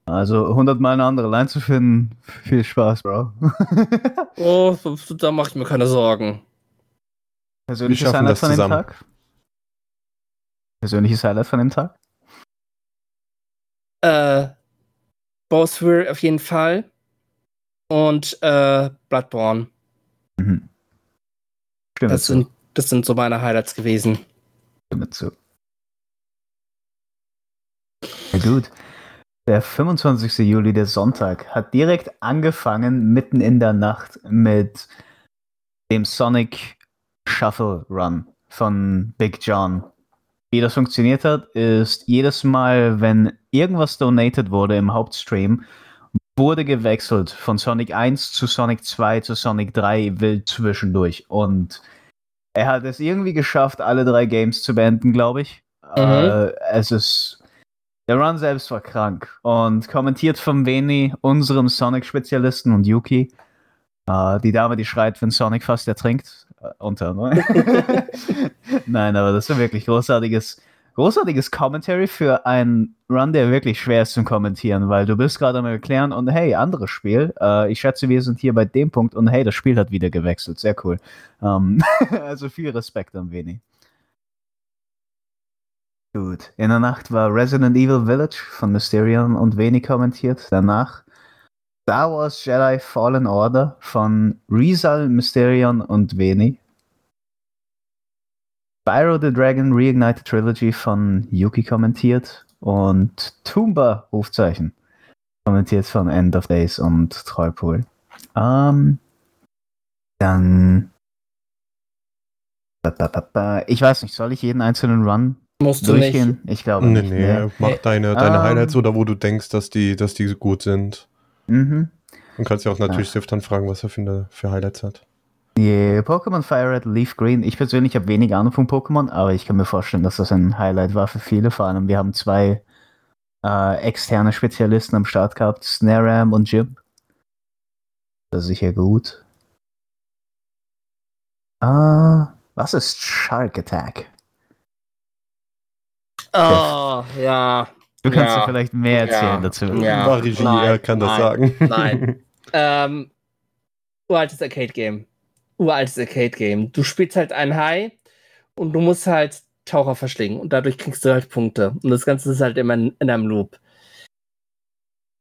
Speaker 3: Also 100 Mal eine andere Line zu finden, viel Spaß, Bro.
Speaker 2: Oh, da mache ich mir keine Sorgen.
Speaker 3: Persönliches
Speaker 1: schaffen
Speaker 3: Highlight
Speaker 1: das
Speaker 3: von dem
Speaker 1: zusammen.
Speaker 3: Tag? Persönliches Highlight von dem Tag?
Speaker 2: Äh, Bowser auf jeden Fall. Und äh, Bloodborne.
Speaker 3: Mhm.
Speaker 2: Das sind, das sind so meine Highlights gewesen.
Speaker 3: Stimme zu. Ja, gut. Der 25. Juli, der Sonntag, hat direkt angefangen, mitten in der Nacht, mit dem Sonic Shuffle Run von Big John. Wie das funktioniert hat, ist jedes Mal, wenn irgendwas donated wurde im Hauptstream, wurde gewechselt von Sonic 1 zu Sonic 2 zu Sonic 3 wild zwischendurch. Und er hat es irgendwie geschafft, alle drei Games zu beenden, glaube ich. Äh, es ist. Der Run selbst war krank. Und kommentiert von Veni, unserem Sonic-Spezialisten und Yuki. Äh, die Dame, die schreit, wenn Sonic fast ertrinkt. Unter, ne? Nein, aber das war wirklich großartiges, großartiges Commentary für einen Run, der wirklich schwer ist zum Kommentieren, weil du bist gerade am erklären und hey, anderes Spiel. Äh, ich schätze, wir sind hier bei dem Punkt und hey, das Spiel hat wieder gewechselt. Sehr cool. Ähm, also viel Respekt an Veni. Gut. In der Nacht war Resident Evil Village von Mysterion und Veni kommentiert. Danach Star Wars Jedi Fallen Order von Rizal, Mysterion und Veni. Spyro the Dragon Reignited Trilogy von Yuki kommentiert und Toomba Rufzeichen kommentiert von End of Days und Trollpool. Ähm, dann ich weiß nicht, soll ich jeden einzelnen Run
Speaker 2: Musst du nicht.
Speaker 3: durchgehen? Ich glaube
Speaker 1: Nee,
Speaker 3: nicht.
Speaker 1: nee,
Speaker 3: ne?
Speaker 1: mach
Speaker 2: Nee.
Speaker 1: deine, deine
Speaker 3: Ähm.
Speaker 1: Highlights oder wo du denkst, dass die, dass die gut sind.
Speaker 3: Mhm.
Speaker 1: Und kannst ja auch natürlich. Sif dann fragen, was er für, für Highlights hat.
Speaker 3: Yeah, Pokémon Fire Red, Leaf Green. Ich persönlich habe wenig Ahnung von Pokémon, aber ich kann mir vorstellen, dass das ein Highlight war für viele. Vor allem, wir haben zwei äh, externe Spezialisten am Start gehabt, Snaram und Jim. Das ist sicher gut. Ah, was ist Shark Attack?
Speaker 2: Oh, ja.
Speaker 3: Du kannst
Speaker 2: Ja.
Speaker 3: vielleicht mehr erzählen
Speaker 2: Ja.
Speaker 3: dazu.
Speaker 2: Ja.
Speaker 1: War Regie,
Speaker 2: nein,
Speaker 1: er kann das
Speaker 2: nein,
Speaker 1: sagen.
Speaker 2: nein. Ähm, uraltes Arcade-Game. Uraltes Arcade-Game. Du spielst halt einen Hai und du musst halt Taucher verschlingen und dadurch kriegst du halt Punkte. Und das Ganze ist halt immer in, in einem Loop.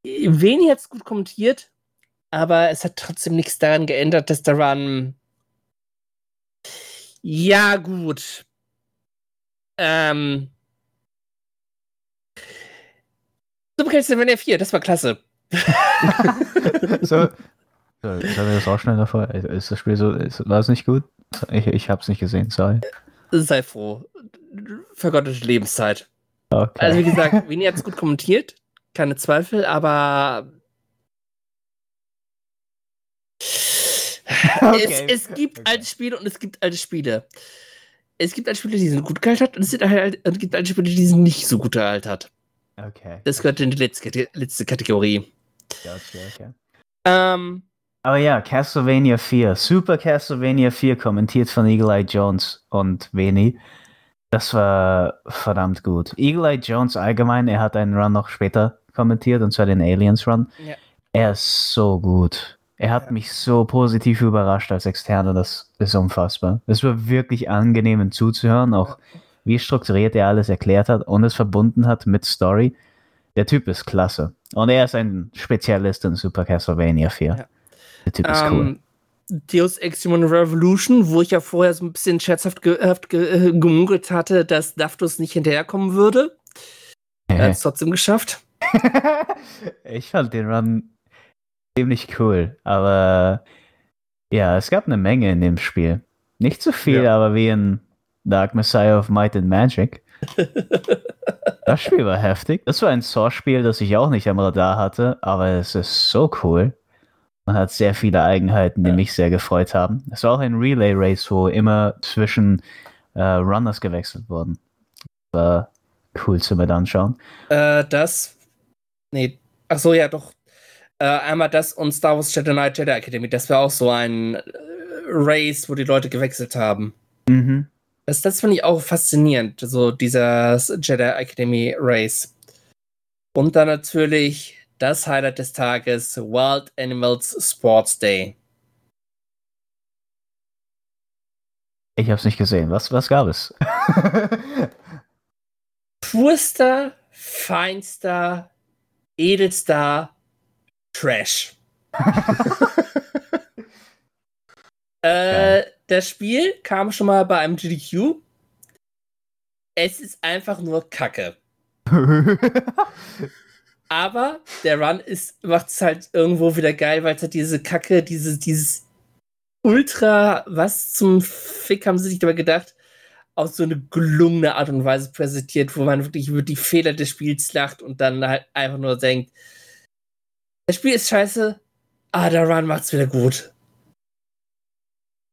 Speaker 2: Wenig hat es gut kommentiert, aber es hat trotzdem nichts daran geändert, dass der Run Ja, gut. Ähm. Super Castlevania 4, das war klasse.
Speaker 3: so, so, sollen wir das auch schnell davor? Ist das Spiel so, ist, war es nicht gut? Ich, ich hab's nicht gesehen, sorry.
Speaker 2: Sei froh. Vergottete Lebenszeit.
Speaker 3: Okay.
Speaker 2: Also wie gesagt, Winnie hat es gut kommentiert, keine Zweifel, aber
Speaker 3: Okay.
Speaker 2: es, es gibt
Speaker 3: Okay.
Speaker 2: alte Spiele und es gibt alte Spiele. Es gibt alte Spiele, die sind gut gealtert und es, sind halt, es gibt alte Spiele, die sind nicht so gut gealtert.
Speaker 3: Okay.
Speaker 2: Das gehört in die letzte, letzte Kategorie.
Speaker 3: Gotcha, okay.
Speaker 2: Ähm,
Speaker 3: Aber ja, Castlevania 4, Super Castlevania 4, kommentiert von Eagle Eye Jones und Veni. Das war verdammt gut. Eagle Eye Jones allgemein, er hat einen Run noch später kommentiert, und zwar den Aliens Run.
Speaker 2: Ja.
Speaker 3: Er ist so gut. Er hat mich so positiv überrascht als Externe, das ist unfassbar. Es war wirklich angenehm zuzuhören, auch wie strukturiert er alles erklärt hat und es verbunden hat mit Story. Der Typ ist klasse. Und er ist ein Spezialist in Super Castlevania 4.
Speaker 2: Ja.
Speaker 3: Der Typ ist cool.
Speaker 2: ähm, Deus Ex Human Revolution, wo ich ja vorher so ein bisschen scherzhaft ge ge äh, gemunkelt hatte, dass Daftus nicht hinterherkommen würde. Er hat es trotzdem geschafft.
Speaker 3: ich fand den Run ziemlich cool, aber ja, es gab eine Menge in dem Spiel. Nicht so viel,
Speaker 1: Ja.
Speaker 3: aber wie in Dark Messiah of Might and Magic. das Spiel war heftig. Das war ein Source-Spiel, das ich auch nicht am Radar hatte, aber es ist so cool. Man hat sehr viele Eigenheiten, die
Speaker 2: Ja.
Speaker 3: mich sehr gefreut haben. Es war auch ein Relay-Race, wo immer zwischen äh, Runners gewechselt wurden. War cool zu mit anschauen.
Speaker 2: Äh, das. Nee. Ach so, ja, doch. Äh, einmal das und Star Wars Jedi Knight Jedi Academy. Das war auch so ein äh, Race, wo die Leute gewechselt haben.
Speaker 3: Mhm.
Speaker 2: Das, das finde ich auch faszinierend, so dieser Jedi Academy Race. Und dann natürlich das Highlight des Tages, Wild Animals Sports Day.
Speaker 3: Ich hab's nicht gesehen. Was, was gab es?
Speaker 2: Purster, feinster, edelster Trash. Äh, das Spiel kam schon mal bei einem GDQ. Es ist einfach nur Kacke. Aber der Run ist, macht es halt irgendwo wieder geil, weil es halt diese Kacke, diese, dieses Ultra, was zum Fick haben sie sich dabei gedacht, auf so eine gelungene Art und Weise präsentiert, wo man wirklich über die Fehler des Spiels lacht und dann halt einfach nur denkt, das Spiel ist scheiße, ah, der Run macht's wieder gut.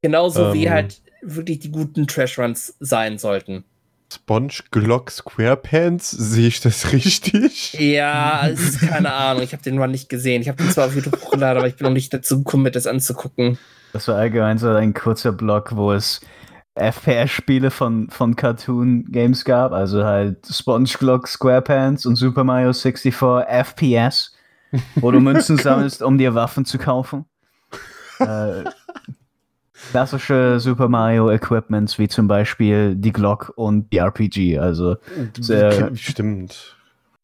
Speaker 2: Genauso wie
Speaker 1: Ähm.
Speaker 2: halt wirklich die guten Trash-Runs sein sollten.
Speaker 1: Sponge Glock Squarepants, sehe ich das richtig?
Speaker 2: Ja, es ist keine Ahnung. Ich habe den Run nicht gesehen. Ich habe den zwar auf YouTube hochgeladen, aber ich bin noch nicht dazu gekommen, mir das anzugucken.
Speaker 3: Das war allgemein so ein kurzer Blog, wo es FPS-Spiele von, von Cartoon Games gab, also halt SpongeBob SquarePants und Super Mario 64 FPS, wo du Münzen sammelst, um dir Waffen zu kaufen. Äh, klassische Super Mario Equipments, wie zum Beispiel die Glock und die RPG, also Sehr-
Speaker 1: Stimmt.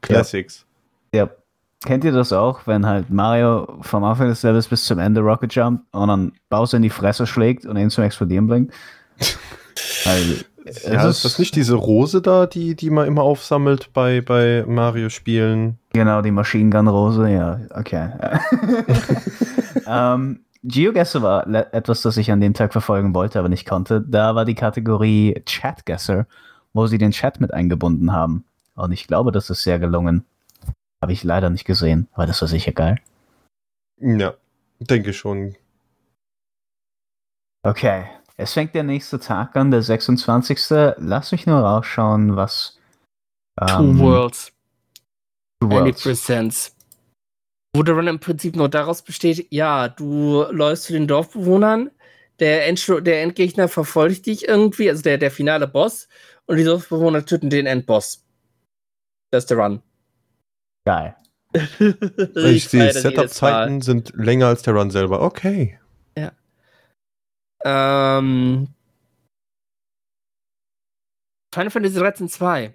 Speaker 1: Classics.
Speaker 3: Ja. Kennt ihr das auch, wenn halt Mario vom Anfang des Levels bis zum Ende Rocket Jump und dann Bowser in die Fresse schlägt und ihn zum Explodieren bringt? Weil,
Speaker 1: Ja,
Speaker 3: es
Speaker 1: ist das nicht diese Rose da, die, die man immer aufsammelt bei, bei Mario-Spielen?
Speaker 3: Genau, die Machine Gun Rose, ja, okay. ähm, GeoGuessr war etwas, das ich an dem Tag verfolgen wollte, aber nicht konnte. Da war die Kategorie Chatguesser, wo sie den Chat mit eingebunden haben. Und ich glaube, das ist sehr gelungen. Habe ich leider nicht gesehen, aber das war sicher geil.
Speaker 1: Ja, denke schon.
Speaker 3: Okay, es fängt der nächste Tag an, der 26. Lass mich nur rausschauen, was.
Speaker 2: Two
Speaker 3: ähm,
Speaker 2: Worlds,
Speaker 3: Two
Speaker 2: 90
Speaker 3: Worlds.
Speaker 2: Percent. Wo der Run im Prinzip nur daraus besteht, ja, du läufst zu den Dorfbewohnern, der, Endschlu der Endgegner verfolgt dich irgendwie, also der, der finale Boss, und die Dorfbewohner töten den Endboss. Das ist der Run.
Speaker 3: Geil.
Speaker 1: Ich sehe. Setup-Zeiten sind länger als der Run selber. Okay.
Speaker 2: Ähm, Final Fantasy 13 2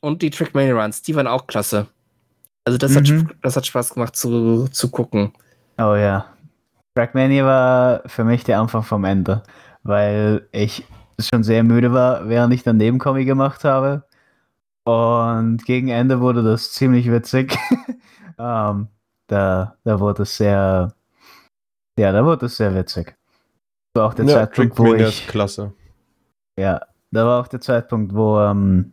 Speaker 2: und die Trackmania Runs, die waren auch klasse. Also das, hat,
Speaker 3: Mhm.
Speaker 2: das hat Spaß gemacht zu, zu gucken.
Speaker 3: Oh ja. Trackmania war für mich der Anfang vom Ende, weil ich schon sehr müde war, während ich dann Nebenkommi gemacht habe. Und gegen Ende wurde das ziemlich witzig. ähm, da, da wurde es sehr, ja, da wurde es sehr witzig. Das war auch der
Speaker 1: Ja,
Speaker 3: Zeitpunkt, wo ich,
Speaker 1: klasse.
Speaker 3: ja, da war auch der Zeitpunkt, wo ähm,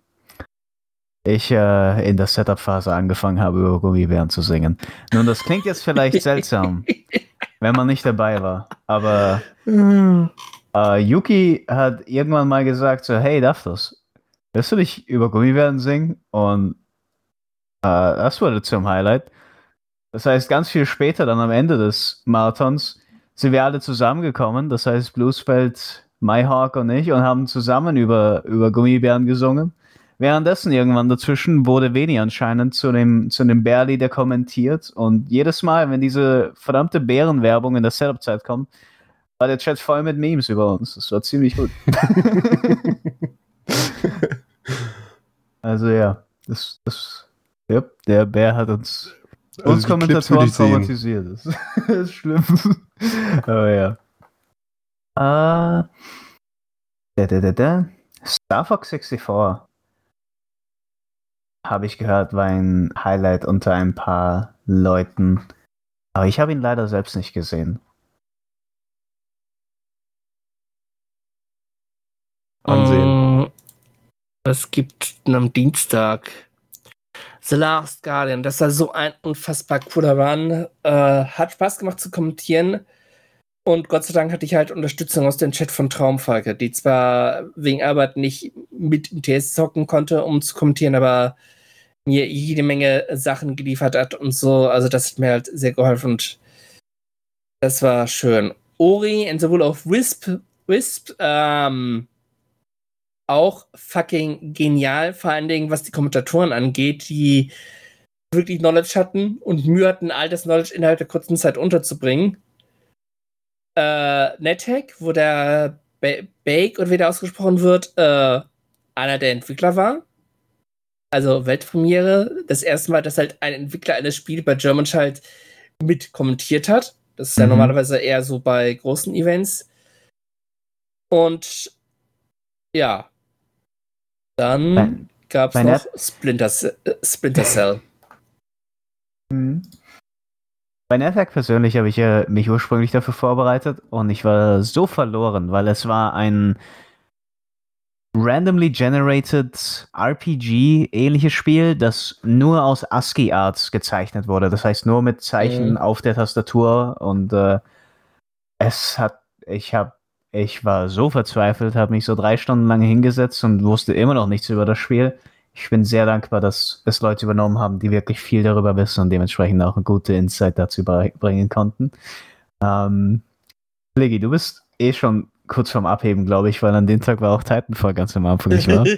Speaker 3: ich äh, in der Setup-Phase angefangen habe, über Gummibären zu singen. Nun, das klingt jetzt vielleicht seltsam, wenn man nicht dabei war, aber äh, Yuki hat irgendwann mal gesagt so, hey, darf das? Willst du nicht über Gummibären singen? Und äh, das wurde zum Highlight. Das heißt, ganz viel später, dann am Ende des Marathons, sind wir alle zusammengekommen. Das heißt, Bluesfeld, Myhawk und ich und haben zusammen über, über Gummibären gesungen. Währenddessen irgendwann dazwischen wurde Veni anscheinend zu dem, zu dem Bärli, kommentiert. Und jedes Mal, wenn diese verdammte Bärenwerbung in der Setup-Zeit kommt, war der Chat voll mit Memes über uns. Das war ziemlich gut. also ja, das, das, ja, der Bär hat uns, uns
Speaker 1: Also will
Speaker 3: Kommentatoren traumatisiert. Das, das ist schlimm. Aber ja. Äh, da, da, da, da. Star Fox 64 habe ich gehört, war ein Highlight unter ein paar Leuten. Aber ich habe ihn leider selbst nicht gesehen.
Speaker 1: Ansehen.
Speaker 2: Mm, Es gibt am Dienstag The Last Guardian. Das war so ein unfassbar cooler Run. Äh, hat Spaß gemacht zu kommentieren. Und Gott sei Dank hatte ich halt Unterstützung aus dem Chat von Traumfalke, die zwar wegen Arbeit nicht mit im TS zocken konnte, um zu kommentieren, aber mir jede Menge Sachen geliefert hat und so. Also das hat mir halt sehr geholfen und das war schön. Ori and the Will of Wisp, Wisp ähm, auch fucking genial, vor allen Dingen was die Kommentatoren angeht, die wirklich Knowledge hatten und Mühe hatten, all das Knowledge innerhalb der kurzen Zeit unterzubringen. Äh, NetHack, wo der ba Bake oder wie der ausgesprochen wird, äh, einer der Entwickler war. Also Weltpremiere. Das erste Mal, dass halt ein Entwickler eines Spiels bei German halt mit kommentiert hat. Das ist ja
Speaker 3: Mhm.
Speaker 2: normalerweise eher so bei großen Events. Und ja. Dann gab es noch Splinter, äh, Splinter Cell.
Speaker 3: Mhm. Bei Nethack persönlich habe ich ja mich ursprünglich dafür vorbereitet und ich war so verloren, weil es war ein randomly generated RPG-ähnliches Spiel, das nur aus ASCII-Arts gezeichnet wurde. Das heißt nur mit Zeichen
Speaker 2: Mhm.
Speaker 3: auf der Tastatur und äh, es hat, ich habe, ich war so verzweifelt, habe mich so drei Stunden lang hingesetzt und wusste immer noch nichts über das Spiel. Ich bin sehr dankbar, dass es Leute übernommen haben, die wirklich viel darüber wissen und dementsprechend auch eine gute Insight dazu bringen konnten. Ähm, Leggy, du bist eh schon kurz vorm Abheben, glaube ich, weil an dem Tag war auch Titanfall ganz am Anfang, nicht wahr?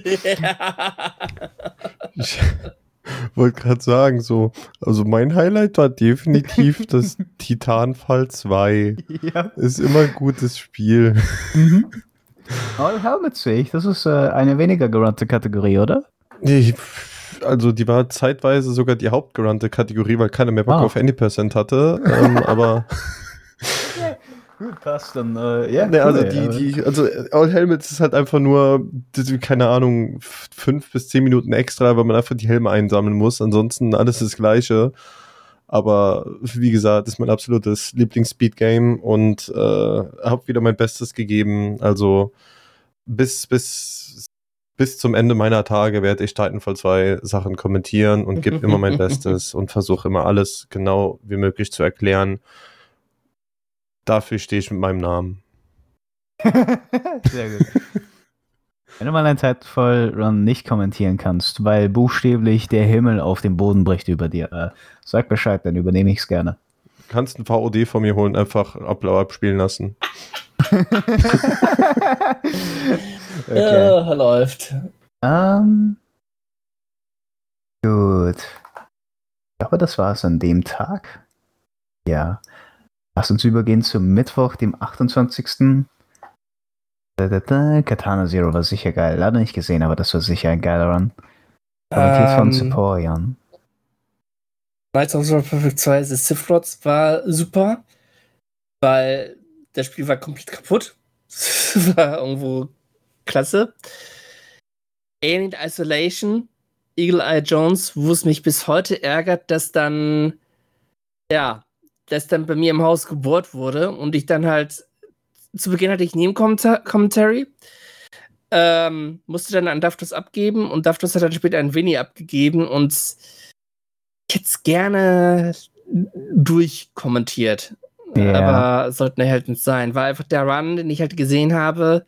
Speaker 1: Ich wollte gerade sagen, so, also mein Highlight war definitiv das Titanfall 2.
Speaker 3: ja.
Speaker 1: Ist immer ein gutes Spiel.
Speaker 3: Mhm. All Helmets sehe ich, das ist äh, eine weniger gerannte Kategorie, oder?
Speaker 1: Nee, Also die war zeitweise sogar die hauptgerannte Kategorie, weil keiner mehr Bock
Speaker 3: Wow.
Speaker 1: auf Any% hatte. ähm, aber
Speaker 3: Gut, passt dann. Äh, ja,
Speaker 1: ne, also die,
Speaker 3: aber-
Speaker 1: die, also All Helmets ist halt einfach nur, keine Ahnung, fünf bis zehn Minuten extra, weil man einfach die Helme einsammeln muss. Ansonsten alles das Gleiche. Aber wie gesagt, ist mein absolutes Lieblings-Speed-Game und äh, habe wieder mein Bestes gegeben. Also bis, bis, bis zum Ende meiner Tage werde ich Titanfall 2 Sachen kommentieren und gebe immer mein Bestes und versuche immer alles genau wie möglich zu erklären. Dafür stehe ich mit meinem Namen.
Speaker 3: Sehr gut. Wenn du mal einen Titanfall Run nicht kommentieren kannst, weil buchstäblich der Himmel auf den Boden bricht über dir, äh, sag Bescheid, dann übernehme ich es gerne.
Speaker 1: Kannst ein VOD von mir holen, einfach Ablau abspielen lassen.
Speaker 3: okay.
Speaker 2: Ja, läuft.
Speaker 3: Ähm, gut. Ich glaube, das war es an dem Tag. Ja. Lass uns übergehen zum Mittwoch, dem 28. Da, da, da. Katana Zero war sicher geil. Leider nicht gesehen, aber das war sicher ein geiler Run. Kommentiert von
Speaker 2: Ähm,
Speaker 3: Seporian.
Speaker 2: Knights of the Perfect 2 The Sith Lords war super, weil das Spiel war komplett kaputt. War irgendwo klasse. Alien Isolation, Eagle Eye Jones, wo es mich bis heute ärgert, dass dann, ja, dass dann bei mir im Haus gebohrt wurde und ich dann halt, zu Beginn hatte ich nie Commentary, ähm, musste dann an Daftos abgeben und Daftos hat dann später an Winnie abgegeben und ich hätte es gerne durchkommentiert. Yeah. Aber sollten halt nicht sein. War einfach der Run, den ich halt gesehen habe.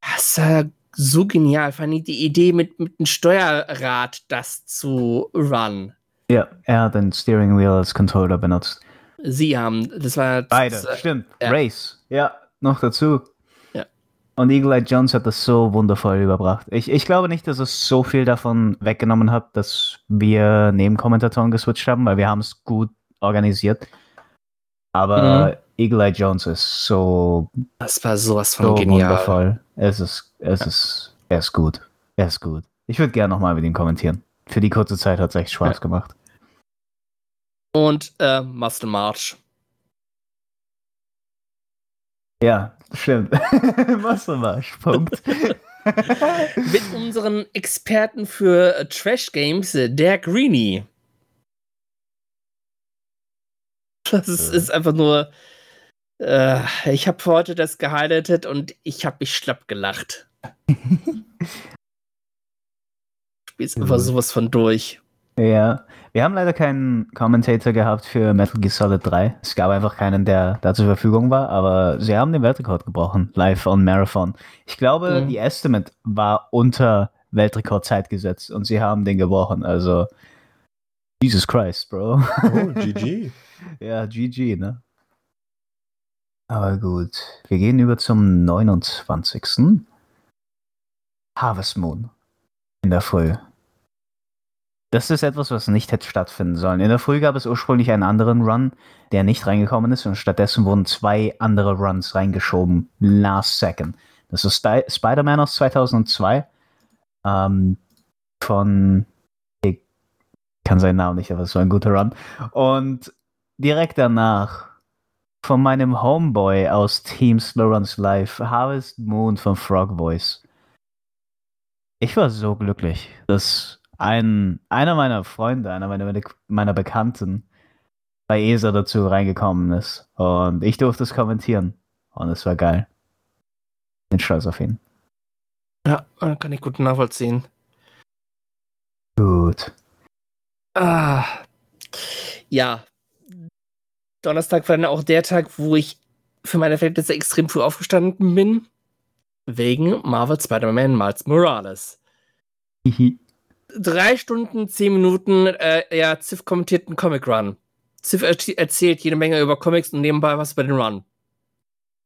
Speaker 2: Das war so genial. Fand ich die Idee mit, mit dem Steuerrad, das zu run.
Speaker 3: Ja, er hat den Steering Wheel als Controller benutzt.
Speaker 2: Sie haben, das war.
Speaker 3: Beide, das, stimmt. Ja. Race. Ja, noch dazu. Und Eagle Eye Jones hat das so wundervoll überbracht. Ich, ich glaube nicht, dass es so viel davon weggenommen hat, dass wir Nebenkommentatoren geswitcht haben, weil wir haben es gut organisiert. Aber mhm. Eagle Eye Jones ist so.
Speaker 2: Das war sowas von so genial. wundervoll.
Speaker 3: Es ist, es ist, er ist gut. Er ist gut. Ich würde gerne nochmal mit ihm kommentieren. Für die kurze Zeit hat es echt Spaß ja. gemacht.
Speaker 2: Und äh, Muscle March.
Speaker 3: Ja, stimmt. Wassermarsch, Punkt.
Speaker 2: Mit unseren Experten für äh, Trash Games, äh, der Greenie. Das ist, ist einfach nur. Äh, ich habe heute das gehighlightet und ich habe mich schlapp gelacht. Spielst einfach sowas von durch.
Speaker 3: Ja, wir haben leider keinen Commentator gehabt für Metal Gear Solid 3. Es gab einfach keinen, der da zur Verfügung war, aber sie haben den Weltrekord gebrochen, live on Marathon. Ich glaube, mhm. die Estimate war unter Weltrekordzeit gesetzt und sie haben den gebrochen. Also, Jesus Christ, Bro.
Speaker 1: Oh, GG.
Speaker 3: ja, GG, ne? Aber gut, wir gehen über zum 29. Harvest Moon in der Früh. Das ist etwas, was nicht hätte stattfinden sollen. In der Früh gab es ursprünglich einen anderen Run, der nicht reingekommen ist, und stattdessen wurden zwei andere Runs reingeschoben. Last second. Das ist Spider-Man aus 2002. Ähm, von. Ich kann seinen Namen nicht, aber es war ein guter Run. Und direkt danach von meinem Homeboy aus Team Slowruns Live, Harvest Moon von Frog Voice. Ich war so glücklich, dass ein, einer meiner Freunde, einer meiner, meiner Bekannten bei ESA dazu reingekommen ist. Und ich durfte es kommentieren. Und es war geil. Bin stolz auf ihn.
Speaker 2: Ja, kann ich gut nachvollziehen.
Speaker 3: Gut.
Speaker 2: Ah. Ja. Donnerstag war dann auch der Tag, wo ich für meine Verhältnisse extrem früh aufgestanden bin. Wegen Marvel Spider-Man Miles Morales drei Stunden, zehn Minuten, äh, ja, Ziff kommentiert einen Comic Run. Ziff erzählt jede Menge über Comics und nebenbei was über den Run.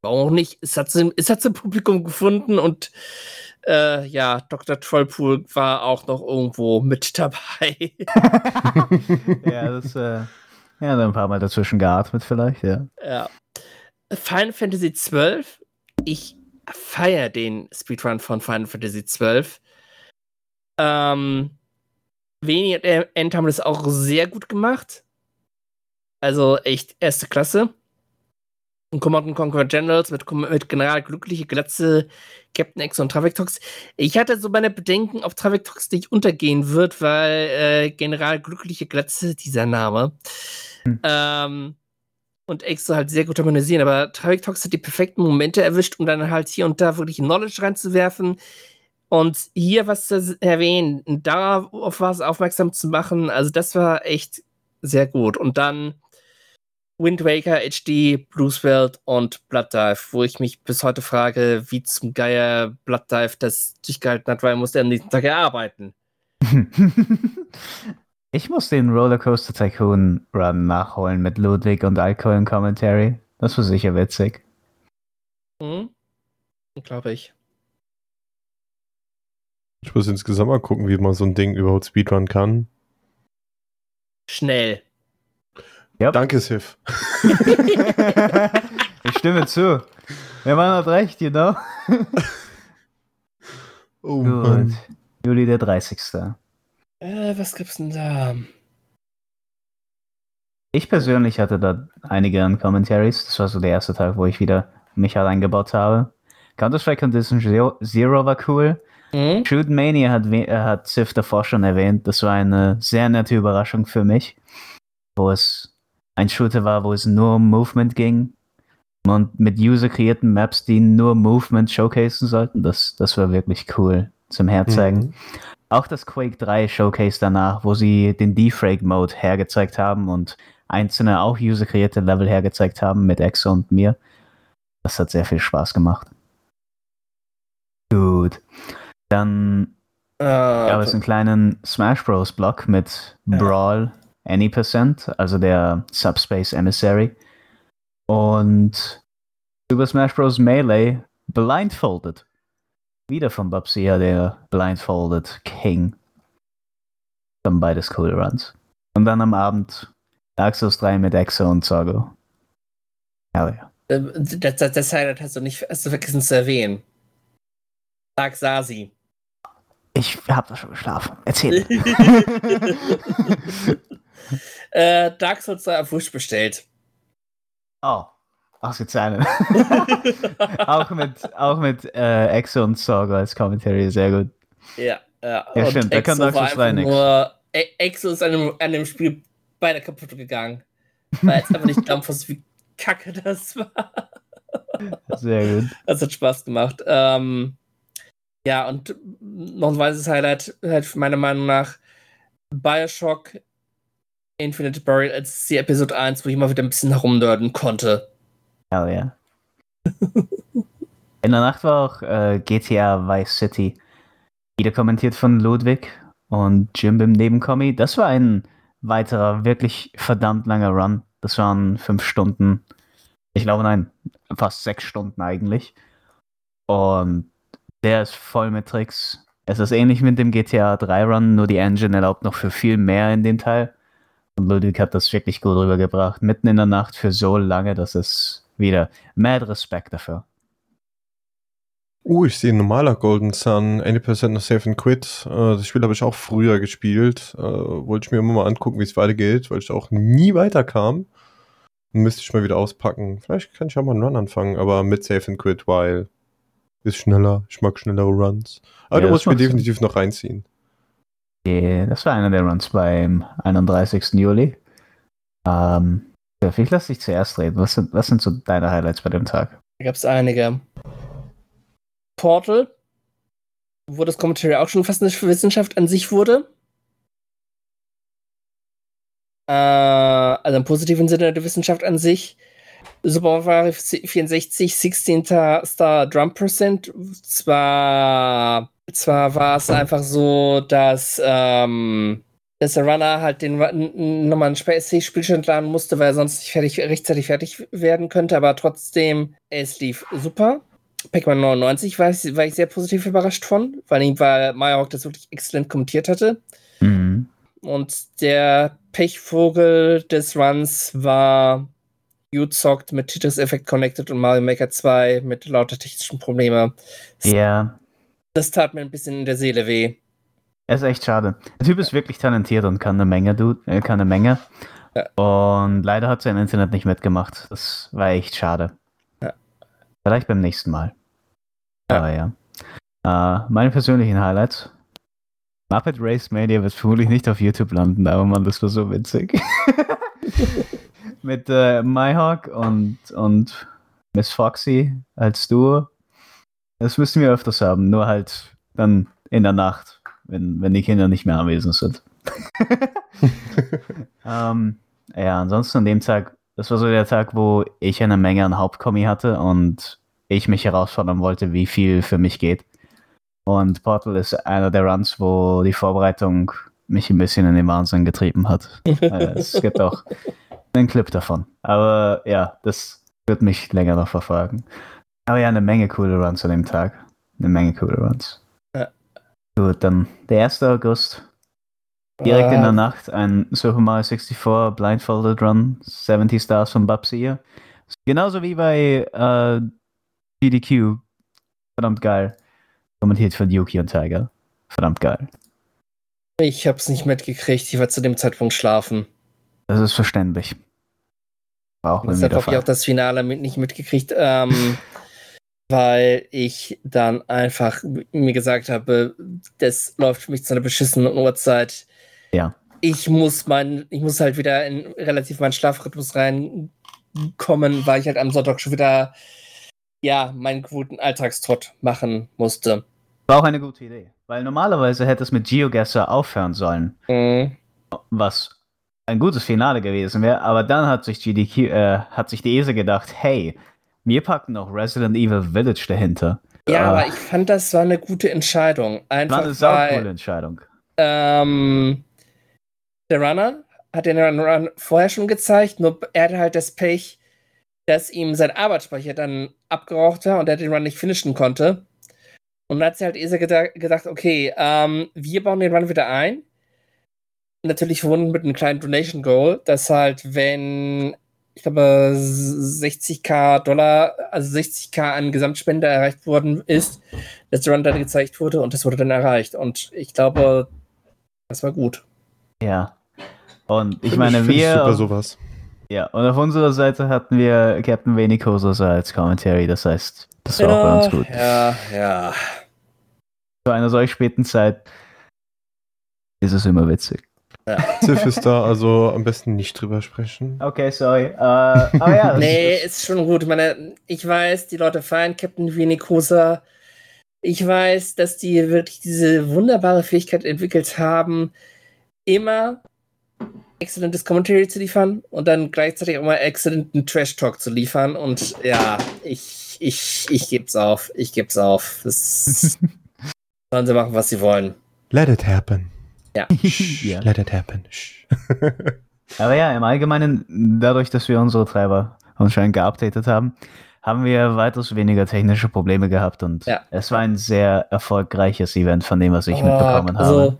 Speaker 2: Warum auch nicht? Es hat es hat ein Publikum gefunden und äh, ja, Dr. Trollpool war auch noch irgendwo mit dabei.
Speaker 3: ja, das, äh, ja, ein paar Mal dazwischen geatmet vielleicht, ja.
Speaker 2: Ja. Final Fantasy XII, ich feiere den Speedrun von Final Fantasy XII. Ähm, Veni und End haben das auch sehr gut gemacht. Also echt erste Klasse. Und Command Conquer Generals mit, mit General Glückliche Glatze, Captain X und Travectox. Ich hatte so meine Bedenken, ob Travectox nicht untergehen wird, weil äh, General Glückliche Glatze, dieser Name, hm. ähm, und X so halt sehr gut harmonisieren. Aber Travectox hat die perfekten Momente erwischt, um dann halt hier und da wirklich Knowledge reinzuwerfen, und hier was zu erwähnen, darauf was aufmerksam zu machen, also das war echt sehr gut. Und dann Wind Waker, HD, Bluesworld und Blood Dive, wo ich mich bis heute frage, wie zum Geier Blood Dive das durchgehalten hat, weil er musste am nächsten Tag arbeiten.
Speaker 3: ich muss den Rollercoaster Tycoon Run nachholen mit Ludwig und Alkohol im Commentary. Das war sicher witzig.
Speaker 2: Mhm. Glaube ich.
Speaker 1: Ich muss insgesamt mal gucken, wie man so ein Ding überhaupt Speedrun kann.
Speaker 2: Schnell.
Speaker 1: Yep. Danke, Sif.
Speaker 3: ich stimme zu. Der Mann hat recht, you know. oh, Gut. Mann. Juli der 30.
Speaker 2: Äh, was gibt's denn da?
Speaker 3: Ich persönlich hatte da einige an Commentaries. Das war so der erste Tag, wo ich wieder mich halt eingebaut habe. Counter-Strike Condition Zero, Zero war cool.
Speaker 2: Mhm.
Speaker 3: Shoot Mania hat, äh, hat Sif davor schon erwähnt. Das war eine sehr nette Überraschung für mich, wo es ein Shooter war, wo es nur um Movement ging und mit user-kreierten Maps, die nur Movement showcasen sollten. Das, das war wirklich cool zum Herzeigen.
Speaker 1: Mhm.
Speaker 3: Auch das Quake 3 Showcase danach, wo sie den Defrag-Mode hergezeigt haben und einzelne auch user-kreierte Level hergezeigt haben mit Exo und mir. Das hat sehr viel Spaß gemacht. Gut. Dann
Speaker 2: Äh,
Speaker 3: gab es einen kleinen Smash Bros. Block mit Brawl Any Percent, also der Subspace Emissary. Und Super Smash Bros. Melee Blindfolded. Wieder von Babsia, der Blindfolded King. Dann beides coole Runs. Und dann am Abend Dark Souls 3 mit Exo und Zorgo. Hell ja.
Speaker 2: äh, das, das, das Highlight hast du nicht hast du vergessen zu erwähnen. Dark Sasi.
Speaker 3: Ich hab doch schon geschlafen. Erzähl.
Speaker 2: äh, Dark Souls 3 auf Wish bestellt.
Speaker 3: oh, ausgezeichnet. auch mit, auch mit äh, Exo und Sorgo als Commentary, sehr gut.
Speaker 2: Ja, ja.
Speaker 3: Ja,
Speaker 2: Und
Speaker 3: stimmt, da kann Dark Souls 3
Speaker 2: einfach
Speaker 3: nix.
Speaker 2: nur. E- Exo ist an dem, an dem Spiel beide kaputt gegangen. Weil jetzt einfach nicht glauben, wie kacke das war.
Speaker 3: Sehr gut.
Speaker 2: Das hat Spaß gemacht. Ähm, ja, und noch ein weiteres Highlight, halt meiner Meinung nach, Bioshock Infinite Burial als die Episode 1, wo ich mal wieder ein bisschen herumnörden konnte.
Speaker 3: Hell ja. In der Nacht war auch äh, GTA Vice City. Wieder kommentiert von Ludwig und Jim im Nebenkommi. Das war ein weiterer, wirklich verdammt langer Run. Das waren fünf Stunden. Ich glaube, nein, fast sechs Stunden eigentlich. Und der ist voll mit Tricks. Es ist ähnlich mit dem GTA 3 Run, nur die Engine erlaubt noch für viel mehr in dem Teil. Und Ludwig hat das wirklich gut rübergebracht. Mitten in der Nacht für so lange, das ist wieder mad Respekt dafür.
Speaker 1: Uh, ich sehe normaler Golden Sun, 80% noch Save and Quit. Äh, das Spiel habe ich auch früher gespielt. Äh, wollte ich mir immer mal angucken, wie es weitergeht, weil ich auch nie weiterkam. Müsste ich mal wieder auspacken. Vielleicht kann ich auch mal einen Run anfangen, aber mit Save and Quit, weil ist schneller. Ich mag schnellere Runs. Aber
Speaker 3: Ja,
Speaker 1: du musst mir
Speaker 3: macht Sinn.
Speaker 1: definitiv noch reinziehen.
Speaker 3: Yeah, das war einer der Runs beim 31. Juli. Ähm, ja, vielleicht lass dich zuerst reden. Was sind, was sind so deine Highlights bei dem Tag?
Speaker 2: Da gab es einige. Portal, wo das Commentary auch schon fast eine Wissenschaft an sich wurde. Äh, also im positiven Sinne der Wissenschaft an sich. Super Mario 64, 16. Star Drum Percent. Zwar, zwar war es einfach so, dass, ähm, dass der Runner halt den nochmal einen Spielstand laden musste, weil er sonst nicht fertig, rechtzeitig fertig werden könnte, aber trotzdem, es lief super. Pac-Man 99 war ich, war ich sehr positiv überrascht von, weil, ich- weil Meyerhawk das wirklich exzellent kommentiert hatte.
Speaker 3: Mhm.
Speaker 2: Und der Pechvogel des Runs war U-Zocked mit Tetris Effect Connected und Mario Maker 2 mit lauter technischen Problemen.
Speaker 3: Ja,
Speaker 2: Das tat mir ein bisschen in der Seele weh.
Speaker 3: ist echt schade. Der Typ ist wirklich talentiert und kann eine Menge, Dude, äh, kann eine Menge. Und leider hat sein Internet nicht mitgemacht. Das war echt schade.
Speaker 2: Ja.
Speaker 3: Vielleicht beim nächsten Mal.
Speaker 2: Ja.
Speaker 3: Aber ja. Äh, meine persönlichen Highlights. Muppet Race Mania wird vermutlich nicht auf YouTube landen, aber man, das war so witzig. Mit äh, Myhawk und, und Miss Foxy als Duo. Das müssen wir öfters haben, nur halt dann in der Nacht, wenn, wenn die Kinder nicht mehr anwesend sind. ähm, ja, ansonsten an dem Tag, das war so der Tag, wo ich eine Menge an Hauptkommi hatte und ich mich herausfordern wollte, wie viel für mich geht. Und Portal ist einer der Runs, wo die Vorbereitung mich ein bisschen in den Wahnsinn getrieben hat. Äh, es gibt auch einen Clip davon. Aber ja, das wird mich länger noch verfolgen. Aber ja, eine Menge coole Runs an dem Tag. Eine Menge coole Runs.
Speaker 2: Ja.
Speaker 3: Gut, dann der 1. August. Direkt in der
Speaker 2: Äh,
Speaker 3: Nacht ein Super Mario 64 Blindfolded Run, 70 Stars von Babsy. Genauso wie bei äh, GDQ. Verdammt geil. Kommentiert von Yuki und Tiger. Verdammt geil.
Speaker 2: Ich hab's nicht mitgekriegt, ich war zu dem Zeitpunkt schlafen.
Speaker 3: Das ist verständlich. Auch der
Speaker 2: habe ich auch das Finale mit, nicht mitgekriegt. Ähm, weil ich dann einfach mir gesagt habe, das läuft für mich zu einer beschissenen Uhrzeit.
Speaker 3: Ja.
Speaker 2: Ich muss mein, ich muss halt wieder in relativ meinen Schlafrhythmus reinkommen, weil ich halt am Sonntag schon wieder ja meinen guten Alltagstrott machen musste.
Speaker 3: War auch eine gute Idee. Weil normalerweise hätte es mit GeoGuessr aufhören sollen.
Speaker 2: Mhm.
Speaker 3: Was ein gutes Finale gewesen wäre, aber dann hat sich GDQ, äh, hat sich die ESA gedacht, hey, wir packen noch Resident Evil Village dahinter.
Speaker 2: Ja,
Speaker 3: Äh,
Speaker 2: aber ich fand, das war eine gute Entscheidung.
Speaker 3: war
Speaker 2: Einfach
Speaker 3: eine saucoole Entscheidung.
Speaker 2: ähm, der Runner hat den Run, vorher schon gezeigt, nur er hatte halt das Pech, dass ihm sein Arbeitsspeicher dann abgeraucht war und er den Run nicht finishen konnte. Und dann hat sie halt ESA geda gedacht, okay, ähm, wir bauen den Run wieder ein. Natürlich verbunden mit einem kleinen Donation Goal, dass halt, wenn, ich glaube, 60k Dollar, also 60k an Gesamtspende erreicht worden ist, dass der Run dann gezeigt wurde und das wurde dann erreicht. Und ich glaube, das war gut.
Speaker 3: Ja. Und ich
Speaker 1: Find
Speaker 3: meine, wir.
Speaker 1: super sowas.
Speaker 3: Ja, und auf unserer Seite hatten wir Captain Venicosa als Commentary, das heißt, das war auch bei uns gut.
Speaker 2: Ja, ja.
Speaker 3: Zu einer solch späten Zeit ist es immer witzig.
Speaker 1: Ziff ist da, also am besten nicht drüber sprechen.
Speaker 3: Okay, sorry. Äh, aber ja,
Speaker 2: Nee,
Speaker 3: ist,
Speaker 2: schon gut. Ich meine, ich weiß, die Leute feiern Captain Vinicosa. Ich weiß, dass die wirklich diese wunderbare Fähigkeit entwickelt haben, immer exzellentes Commentary zu liefern und dann gleichzeitig auch mal exzellenten Trash-Talk zu liefern. Und ja, ich, ich, ich geb's auf. Ich geb's auf. Das sollen sie machen, was sie wollen.
Speaker 1: Let it happen.
Speaker 2: Ja.
Speaker 3: Ja.
Speaker 1: Let it happen.
Speaker 3: Aber ja, im Allgemeinen, dadurch, dass wir unsere Treiber anscheinend geupdatet haben, haben wir weitaus weniger technische Probleme gehabt und
Speaker 2: Ja.
Speaker 3: es war ein sehr erfolgreiches Event von dem, was ich
Speaker 2: Oh,
Speaker 3: mitbekommen
Speaker 2: also,
Speaker 3: habe.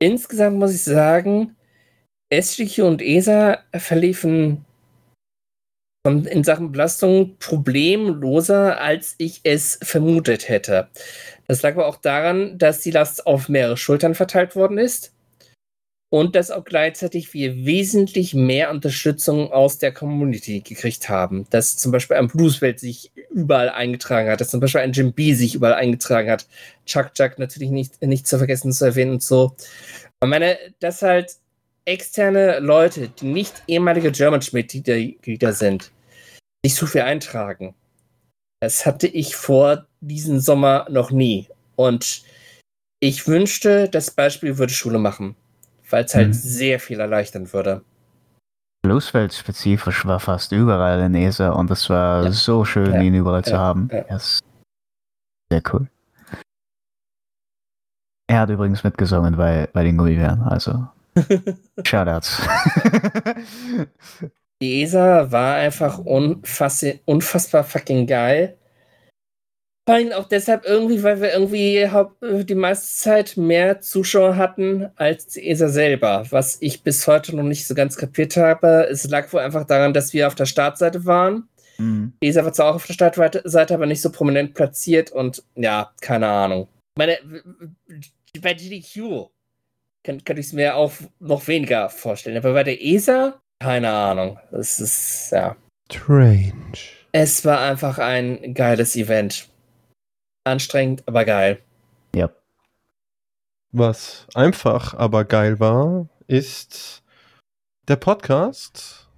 Speaker 2: insgesamt muss ich sagen, SGQ und ESA verliefen von, in Sachen Belastung problemloser, als ich es vermutet hätte. Das lag aber auch daran, dass die Last auf mehrere Schultern verteilt worden ist und dass auch gleichzeitig wir wesentlich mehr Unterstützung aus der Community gekriegt haben. Dass zum Beispiel ein Blueswelt sich überall eingetragen hat, dass zum Beispiel ein Jim B sich überall eingetragen hat. Chuck Chuck natürlich nicht, nicht zu vergessen zu erwähnen und so. Ich meine, dass halt externe Leute, die nicht ehemalige German-Mitglieder sind, sich so viel eintragen. Das hatte ich vor diesem Sommer noch nie. Und ich wünschte, das Beispiel würde Schule machen, weil es halt
Speaker 3: Mhm.
Speaker 2: sehr viel erleichtern würde.
Speaker 3: Bluesfeld-spezifisch war fast überall in ESA und es war
Speaker 2: Ja.
Speaker 3: so schön,
Speaker 2: Ja.
Speaker 3: ihn überall zu
Speaker 2: Ja.
Speaker 3: haben.
Speaker 2: Ja.
Speaker 3: Das ist sehr cool. Er hat übrigens mitgesungen bei, bei den Gummibären, also Shoutouts.
Speaker 2: Die ESA war einfach unfass unfassbar fucking geil. Vor allem auch deshalb irgendwie, weil wir irgendwie die meiste Zeit mehr Zuschauer hatten als die ESA selber. Was ich bis heute noch nicht so ganz kapiert habe. Es lag wohl einfach daran, dass wir auf der Startseite waren.
Speaker 3: Mhm.
Speaker 2: Die ESA war zwar auch auf der Startseite, aber nicht so prominent platziert und ja, keine Ahnung. Meine, bei GDQ kann, kann ich es mir auch noch weniger vorstellen. Aber bei der ESA, keine Ahnung. Das ist, ja.
Speaker 1: Strange.
Speaker 2: Es war einfach ein geiles Event. Anstrengend, aber geil.
Speaker 3: Ja.
Speaker 1: Was einfach aber geil war, ist der Podcast.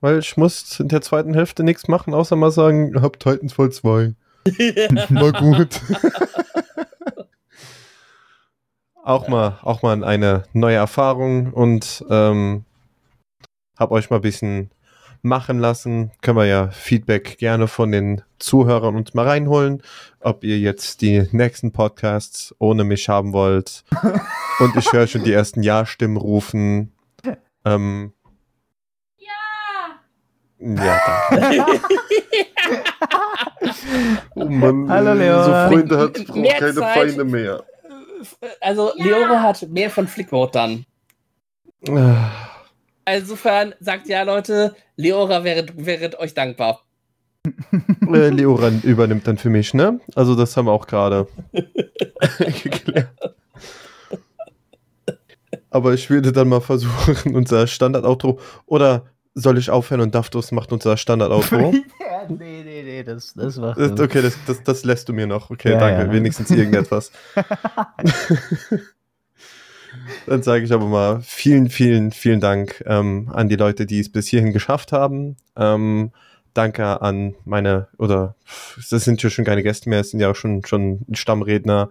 Speaker 1: Weil ich muss in der zweiten Hälfte nichts machen, außer mal sagen, hab Titanfall 2. War gut. auch mal, auch mal eine neue Erfahrung und ähm, hab euch mal ein bisschen machen lassen. Können wir ja Feedback gerne von den Zuhörern uns mal reinholen, ob ihr jetzt die nächsten Podcasts ohne mich haben wollt. und ich höre schon die ersten Ja-Stimmen rufen. Ähm, ja, danke. Oh Mann,
Speaker 3: Hallo, Leo.
Speaker 1: so Freunde hat, keine
Speaker 2: Zeit.
Speaker 1: Feinde mehr.
Speaker 2: Also, Leore hat mehr von Flickmode dann.
Speaker 1: Ah.
Speaker 2: Insofern sagt ja, Leute, Leora wäre, wäre euch dankbar.
Speaker 1: Äh, Leoran übernimmt dann für mich, ne? Also das haben wir auch gerade geklärt. Aber ich würde dann mal versuchen, unser Standard-Outro oder soll ich aufhören und Daftos macht unser Standard-Outro?
Speaker 3: nee, nee, nee, das, das war.
Speaker 1: Das- Okay, das, das, das lässt du mir noch. Okay,
Speaker 3: Ja,
Speaker 1: danke.
Speaker 3: ja.
Speaker 1: Wenigstens irgendetwas. Dann sage ich aber mal vielen, vielen, vielen Dank ähm, an die Leute, die es bis hierhin geschafft haben. Ähm, danke an meine, oder das sind ja schon keine Gäste mehr, es sind ja auch schon, schon Stammredner.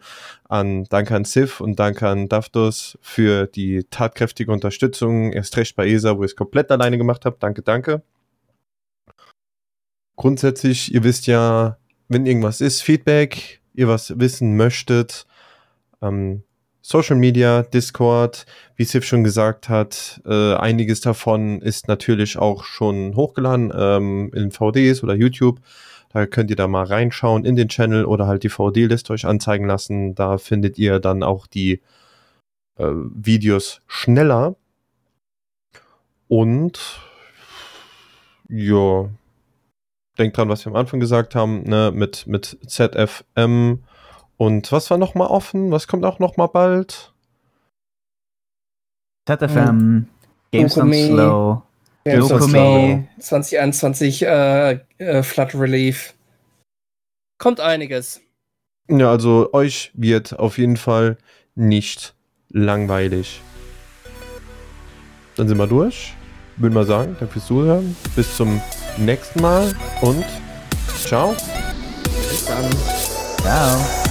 Speaker 1: An, danke an Sif und danke an Daftus für die tatkräftige Unterstützung. Erst recht bei ESA, wo ich es komplett alleine gemacht habe. Danke, danke. Grundsätzlich, ihr wisst ja, wenn irgendwas ist, Feedback, ihr was wissen möchtet, ähm, Social Media, Discord, wie Sif schon gesagt hat, äh, einiges davon ist natürlich auch schon hochgeladen ähm, in VDs oder YouTube. Da könnt ihr da mal reinschauen in den Channel oder halt die VD-Liste euch anzeigen lassen. Da findet ihr dann auch die äh, Videos schneller. Und ja, denkt dran, was wir am Anfang gesagt haben, ne, mit, mit ZFM und was war noch mal offen? Was kommt auch noch mal bald?
Speaker 3: ZFM, Games on
Speaker 2: Dokumi.
Speaker 3: Slow,
Speaker 2: Games. Slow, 2021 äh, äh, Flood Relief. Kommt einiges.
Speaker 1: Ja, also euch wird auf jeden Fall nicht langweilig. Dann sind wir durch. Würde mal sagen, danke fürs Zuhören. Bis zum nächsten Mal und ciao.
Speaker 2: Bis dann.
Speaker 3: Ciao.